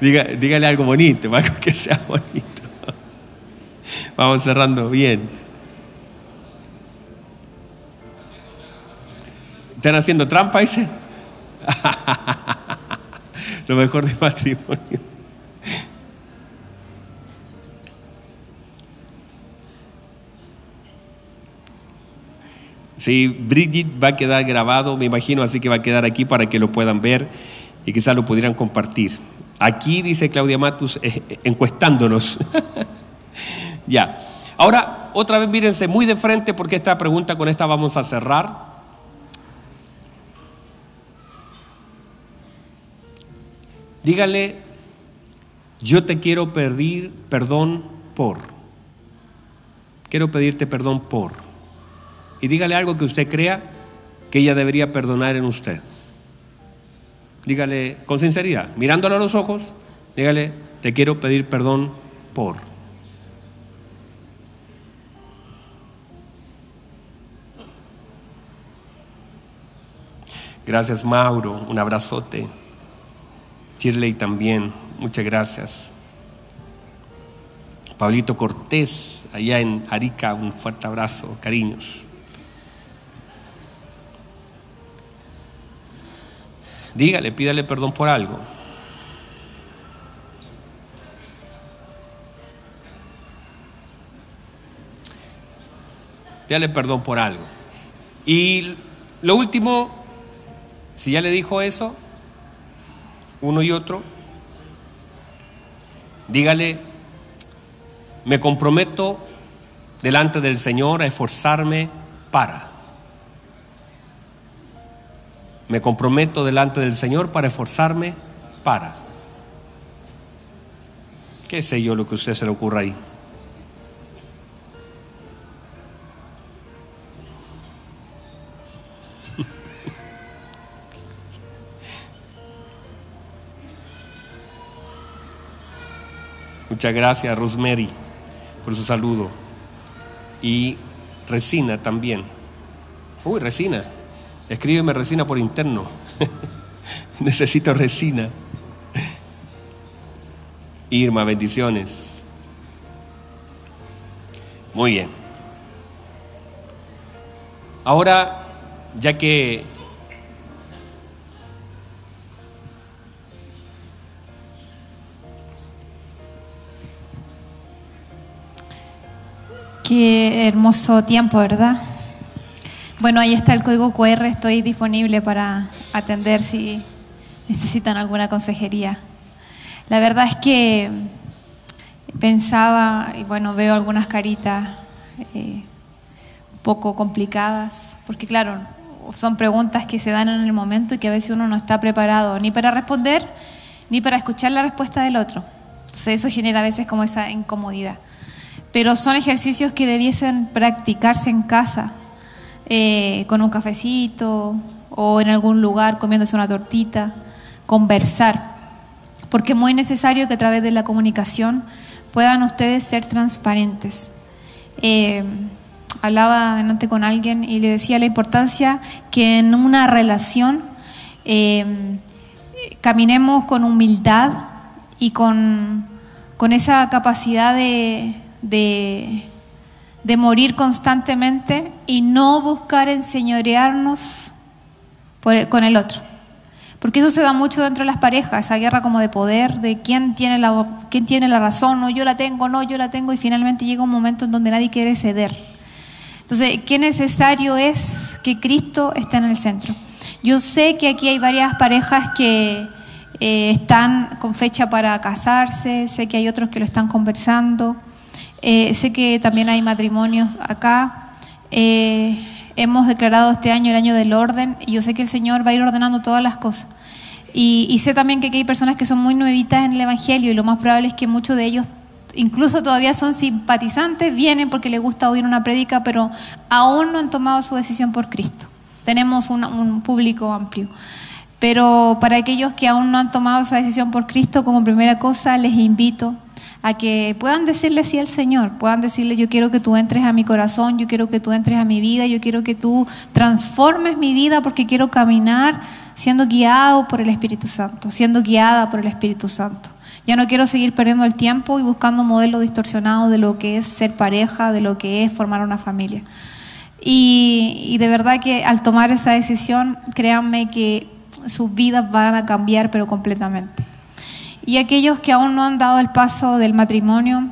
Dígale algo bonito, algo que sea bonito. Vamos cerrando bien. ¿Están haciendo trampa, dice? Lo mejor de matrimonio. Sí, Bridget va a quedar grabado, me imagino, así que va a quedar aquí para que lo puedan ver y quizás lo pudieran compartir. Aquí dice Claudia Matus, eh, eh, encuestándonos. ya. Ahora, otra vez mírense muy de frente porque esta pregunta con esta vamos a cerrar. Dígale, yo te quiero pedir perdón por. Quiero pedirte perdón por. Y dígale algo que usted crea que ella debería perdonar en usted. Dígale con sinceridad, mirándolo a los ojos, dígale, te quiero pedir perdón por. Gracias Mauro, un abrazote. Shirley también, muchas gracias. Pablito Cortés, allá en Arica, un fuerte abrazo, cariños. Dígale, pídale perdón por algo. Pídale perdón por algo. Y lo último, si ya le dijo eso, uno y otro, dígale, me comprometo delante del Señor a esforzarme para. Me comprometo delante del Señor para esforzarme para. ¿Qué sé yo lo que a usted se le ocurra ahí? Muchas gracias, Rosemary, por su saludo. Y Resina también. Uy, Resina. Escríbeme Resina por interno. Necesito Resina. Irma, bendiciones. Muy bien. Ahora, ya que Qué hermoso tiempo, ¿verdad? Bueno, ahí está el código QR, estoy disponible para atender si necesitan alguna consejería. La verdad es que pensaba, y bueno, veo algunas caritas eh, un poco complicadas, porque claro, son preguntas que se dan en el momento y que a veces uno no está preparado ni para responder, ni para escuchar la respuesta del otro. Entonces eso genera a veces como esa incomodidad pero son ejercicios que debiesen practicarse en casa, eh, con un cafecito o en algún lugar comiéndose una tortita, conversar, porque es muy necesario que a través de la comunicación puedan ustedes ser transparentes. Eh, hablaba delante con alguien y le decía la importancia que en una relación eh, caminemos con humildad y con esa capacidad de, morir constantemente y no buscar enseñorearnos con el otro. Porque eso se da mucho dentro de las parejas, esa guerra como de poder, de quién tiene la, quién tiene la razón, no yo la tengo, no yo la tengo, y finalmente llega un momento en donde nadie quiere ceder. Entonces, qué necesario es que Cristo esté en el centro. Yo sé que aquí hay varias parejas que eh, están con fecha para casarse, sé que hay otros que lo están conversando, eh, sé que también hay matrimonios acá. Eh, hemos declarado este año el año del orden y yo sé que el Señor va a ir ordenando todas las cosas. Y, sé también que aquí hay personas que son muy nuevitas en el Evangelio y lo más probable es que muchos de ellos incluso todavía son simpatizantes, vienen porque les gusta oír una prédica, pero aún no han tomado su decisión por Cristo. Tenemos un público amplio. Pero para aquellos que aún no han tomado esa decisión por Cristo, como primera cosa, les invito a que puedan decirle sí al Señor, puedan decirle yo quiero que tú entres a mi corazón, yo quiero que tú entres a mi vida, yo quiero que tú transformes mi vida porque quiero caminar siendo guiado por el Espíritu Santo, siendo guiada por el Espíritu Santo. Ya no quiero seguir perdiendo el tiempo y buscando modelos distorsionados de lo que es ser pareja, de lo que es formar una familia. Y, y de verdad que al tomar esa decisión, créanme que sus vidas van a cambiar, pero completamente. Y aquellos que aún no han dado el paso del matrimonio,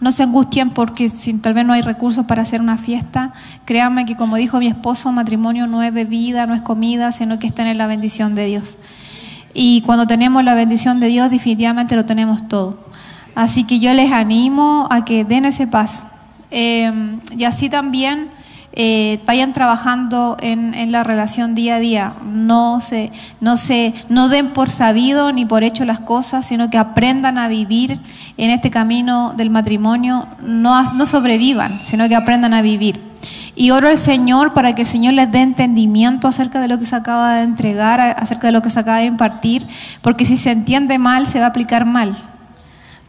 no se angustien porque si tal vez no hay recursos para hacer una fiesta, créanme que como dijo mi esposo, matrimonio no es bebida, no es comida, sino que está en la bendición de Dios. Y cuando tenemos la bendición de Dios, definitivamente lo tenemos todo. Así que yo les animo a que den ese paso. Eh, y así también eh, vayan trabajando en, la relación día a día. No se, no se, no den por sabido ni por hecho las cosas, sino que aprendan a vivir en este camino del matrimonio. No, no sobrevivan, sino que aprendan a vivir. Y oro al Señor para que el Señor les dé entendimiento acerca de lo que se acaba de entregar, acerca de lo que se acaba de impartir, porque si se entiende mal, se va a aplicar mal.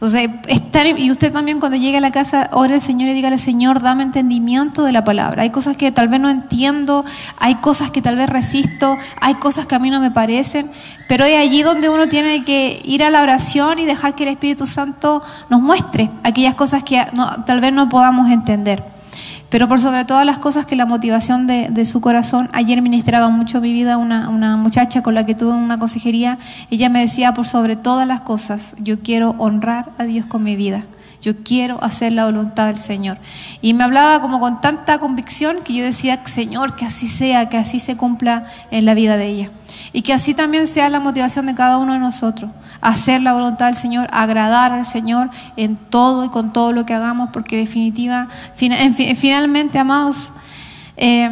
Entonces, estar, y usted también cuando llegue a la casa, ore al Señor y dígale, Señor, dame entendimiento de la palabra. Hay cosas que tal vez no entiendo, hay cosas que tal vez resisto, hay cosas que a mí no me parecen, pero es allí donde uno tiene que ir a la oración y dejar que el Espíritu Santo nos muestre aquellas cosas que tal vez no podamos entender. Pero por sobre todas las cosas que la motivación de, su corazón, ayer ministraba mucho mi vida una, una muchacha con la que tuve una consejería, ella me decía, por sobre todas las cosas, yo quiero honrar a Dios con mi vida. Yo quiero hacer la voluntad del Señor. Y me hablaba como con tanta convicción que yo decía, Señor, que así sea, que así se cumpla en la vida de ella. Y que así también sea la motivación de cada uno de nosotros. Hacer la voluntad del Señor, agradar al Señor en todo y con todo lo que hagamos, porque definitiva, finalmente, amados, eh,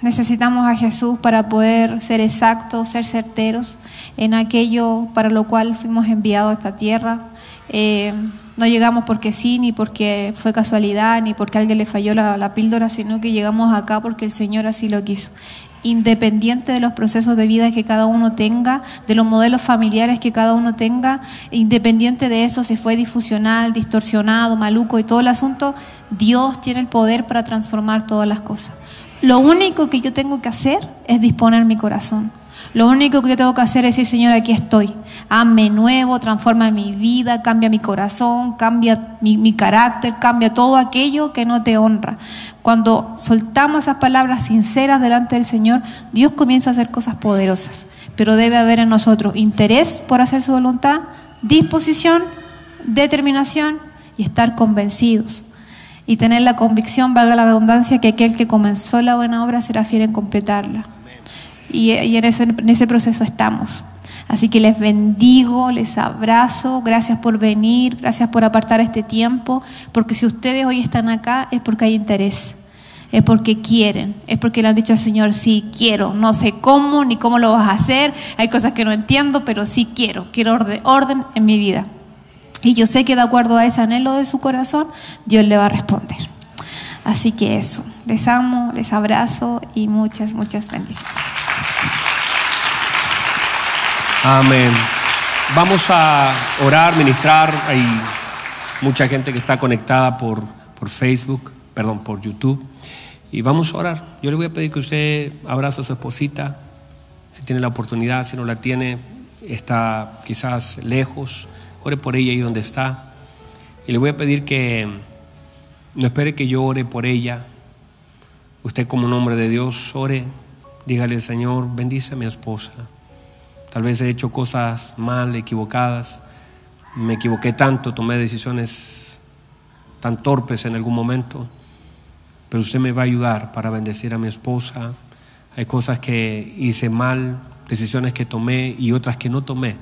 necesitamos a Jesús para poder ser exactos, ser certeros en aquello para lo cual fuimos enviados a esta tierra. Eh, no llegamos porque sí, ni porque fue casualidad, ni porque alguien le falló la, la, píldora, sino que llegamos acá porque el Señor así lo quiso. Independiente de los procesos de vida que cada uno tenga, de los modelos familiares que cada uno tenga, independiente de eso, si fue difusional, distorsionado, maluco y todo el asunto, Dios tiene el poder para transformar todas las cosas. Lo único que yo tengo que hacer es disponer mi corazón. Lo único que yo tengo que hacer es decir, Señor, aquí estoy. Hazme nuevo, transforma mi vida, cambia mi corazón, cambia mi, mi, carácter, cambia todo aquello que no te honra. Cuando soltamos esas palabras sinceras delante del Señor, Dios comienza a hacer cosas poderosas. Pero debe haber en nosotros interés por hacer su voluntad, disposición, determinación y estar convencidos. Y tener la convicción, valga la redundancia, que aquel que comenzó la buena obra será fiel en completarla y, y en, ese, en ese proceso estamos. Así que les bendigo, les abrazo, gracias por venir, gracias por apartar este tiempo, porque si ustedes hoy están acá es porque hay interés, es porque quieren, es porque le han dicho al Señor, sí, quiero, no sé cómo ni cómo lo vas a hacer, hay cosas que no entiendo, pero sí quiero, quiero orden, orden en mi vida. Y yo sé que de acuerdo a ese anhelo de su corazón, Dios le va a responder. Así que eso, les amo, les abrazo y muchas, muchas bendiciones. Amén. Vamos a orar, ministrar. Hay mucha gente que está conectada por, por Facebook, perdón, por YouTube. Y vamos a orar. Yo le voy a pedir que usted abrace a su esposita, si tiene la oportunidad, si no la tiene, está quizás lejos, ore por ella ahí donde está. Y le voy a pedir que no espere que yo ore por ella. Usted como un hombre de Dios, ore, dígale, Señor, bendice a mi esposa. Tal vez he hecho cosas mal, equivocadas. Me equivoqué tanto, tomé decisiones tan torpes en algún momento. Pero usted me va a ayudar para bendecir a mi esposa. Hay cosas que hice mal, decisiones que tomé y otras que no tomé.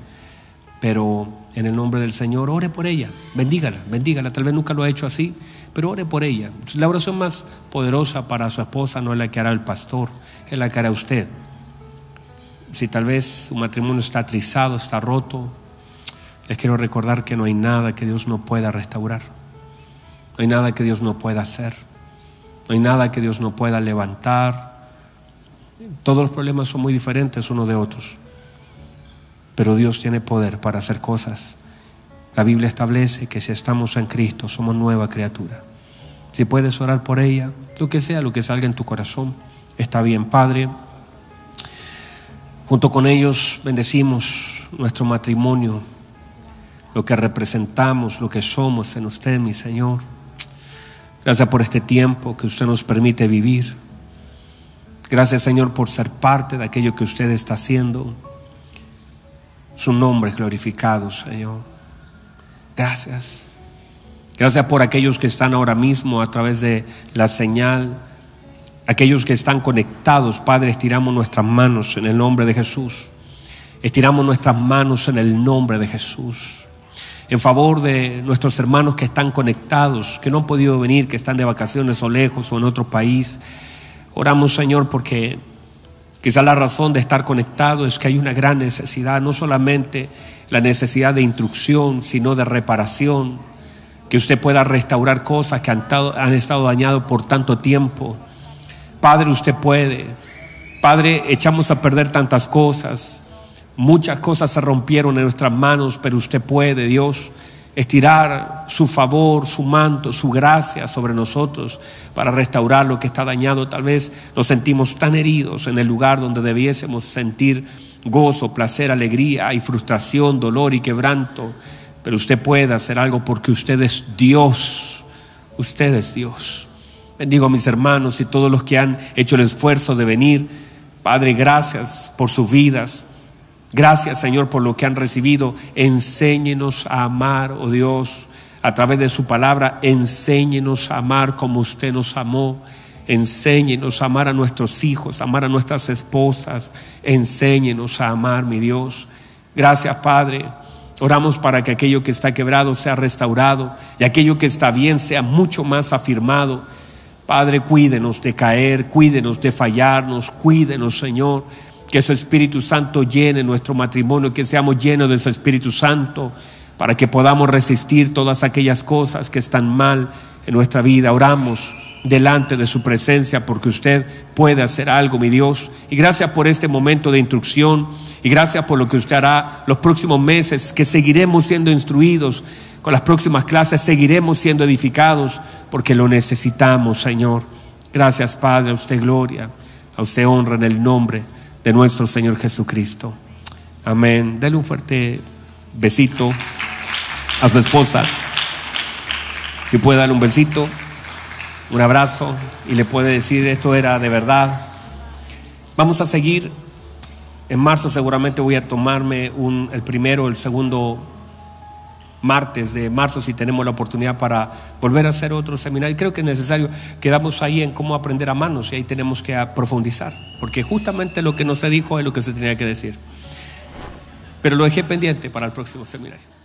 Pero en el nombre del Señor, ore por ella, bendígala, bendígala. Tal vez nunca lo ha hecho así, pero ore por ella. La oración más poderosa para su esposa no es la que hará el pastor, es la que hará usted si tal vez su matrimonio está trizado, está roto, les quiero recordar que no hay nada que Dios no pueda restaurar. No hay nada que Dios no pueda hacer. No hay nada que Dios no pueda levantar. Todos los problemas son muy diferentes unos de otros. Pero Dios tiene poder para hacer cosas. La Biblia establece que si estamos en Cristo somos nueva criatura. Si puedes orar por ella, lo que sea, lo que salga en tu corazón, está bien, Padre. Junto con ellos bendecimos nuestro matrimonio, lo que representamos, lo que somos en usted, mi Señor. Gracias por este tiempo que usted nos permite vivir. Gracias, Señor, por ser parte de aquello que usted está haciendo. Su nombre glorificado, Señor. Gracias. Gracias por aquellos que están ahora mismo a través de la señal Aquellos que están conectados, Padre, estiramos nuestras manos en el nombre de Jesús. Estiramos nuestras manos en el nombre de Jesús. En favor de nuestros hermanos que están conectados, que no han podido venir, que están de vacaciones o lejos o en otro país. Oramos, Señor, porque quizá la razón de estar conectado es que hay una gran necesidad, no solamente la necesidad de instrucción, sino de reparación, que usted pueda restaurar cosas que han han estado dañadas por tanto tiempo. Padre, usted puede. Padre, echamos a perder tantas cosas. Muchas cosas se rompieron en nuestras manos, pero usted puede, Dios, estirar su favor, su manto, su gracia sobre nosotros para restaurar lo que está dañado. Tal vez nos sentimos tan heridos en el lugar donde debiésemos sentir gozo, placer, alegría y frustración, dolor y quebranto. Pero usted puede hacer algo porque usted es Dios. Usted es Dios. Bendigo a mis hermanos y todos los que han hecho el esfuerzo de venir. Padre, gracias por sus vidas. Gracias, Señor, por lo que han recibido. Enséñenos a amar, oh Dios, a través de su palabra. Enséñenos a amar como usted nos amó. Enséñenos a amar a nuestros hijos, amar a nuestras esposas. Enséñenos a amar, mi Dios. Gracias, Padre. Oramos para que aquello que está quebrado sea restaurado y aquello que está bien sea mucho más afirmado. Padre, cuídenos de caer, cuídenos de fallarnos, cuídenos, Señor. Que su Espíritu Santo llene nuestro matrimonio, que seamos llenos de su Espíritu Santo para que podamos resistir todas aquellas cosas que están mal en nuestra vida. Oramos delante de su presencia porque usted puede hacer algo, mi Dios. Y gracias por este momento de instrucción y gracias por lo que usted hará los próximos meses, que seguiremos siendo instruidos. Con las próximas clases seguiremos siendo edificados porque lo necesitamos, Señor. Gracias, Padre, a usted gloria, a usted honra en el nombre de nuestro Señor Jesucristo. Amén. Dale un fuerte besito a su esposa. Si puede darle un besito un abrazo y le puede decir esto era de verdad. Vamos a seguir. En marzo seguramente voy a tomarme un, el primero, el segundo martes de marzo si tenemos la oportunidad para volver a hacer otro seminario. Creo que es necesario. Quedamos ahí en cómo aprender a manos y ahí tenemos que profundizar, porque justamente lo que no se dijo es lo que se tenía que decir. Pero lo dejé pendiente para el próximo seminario.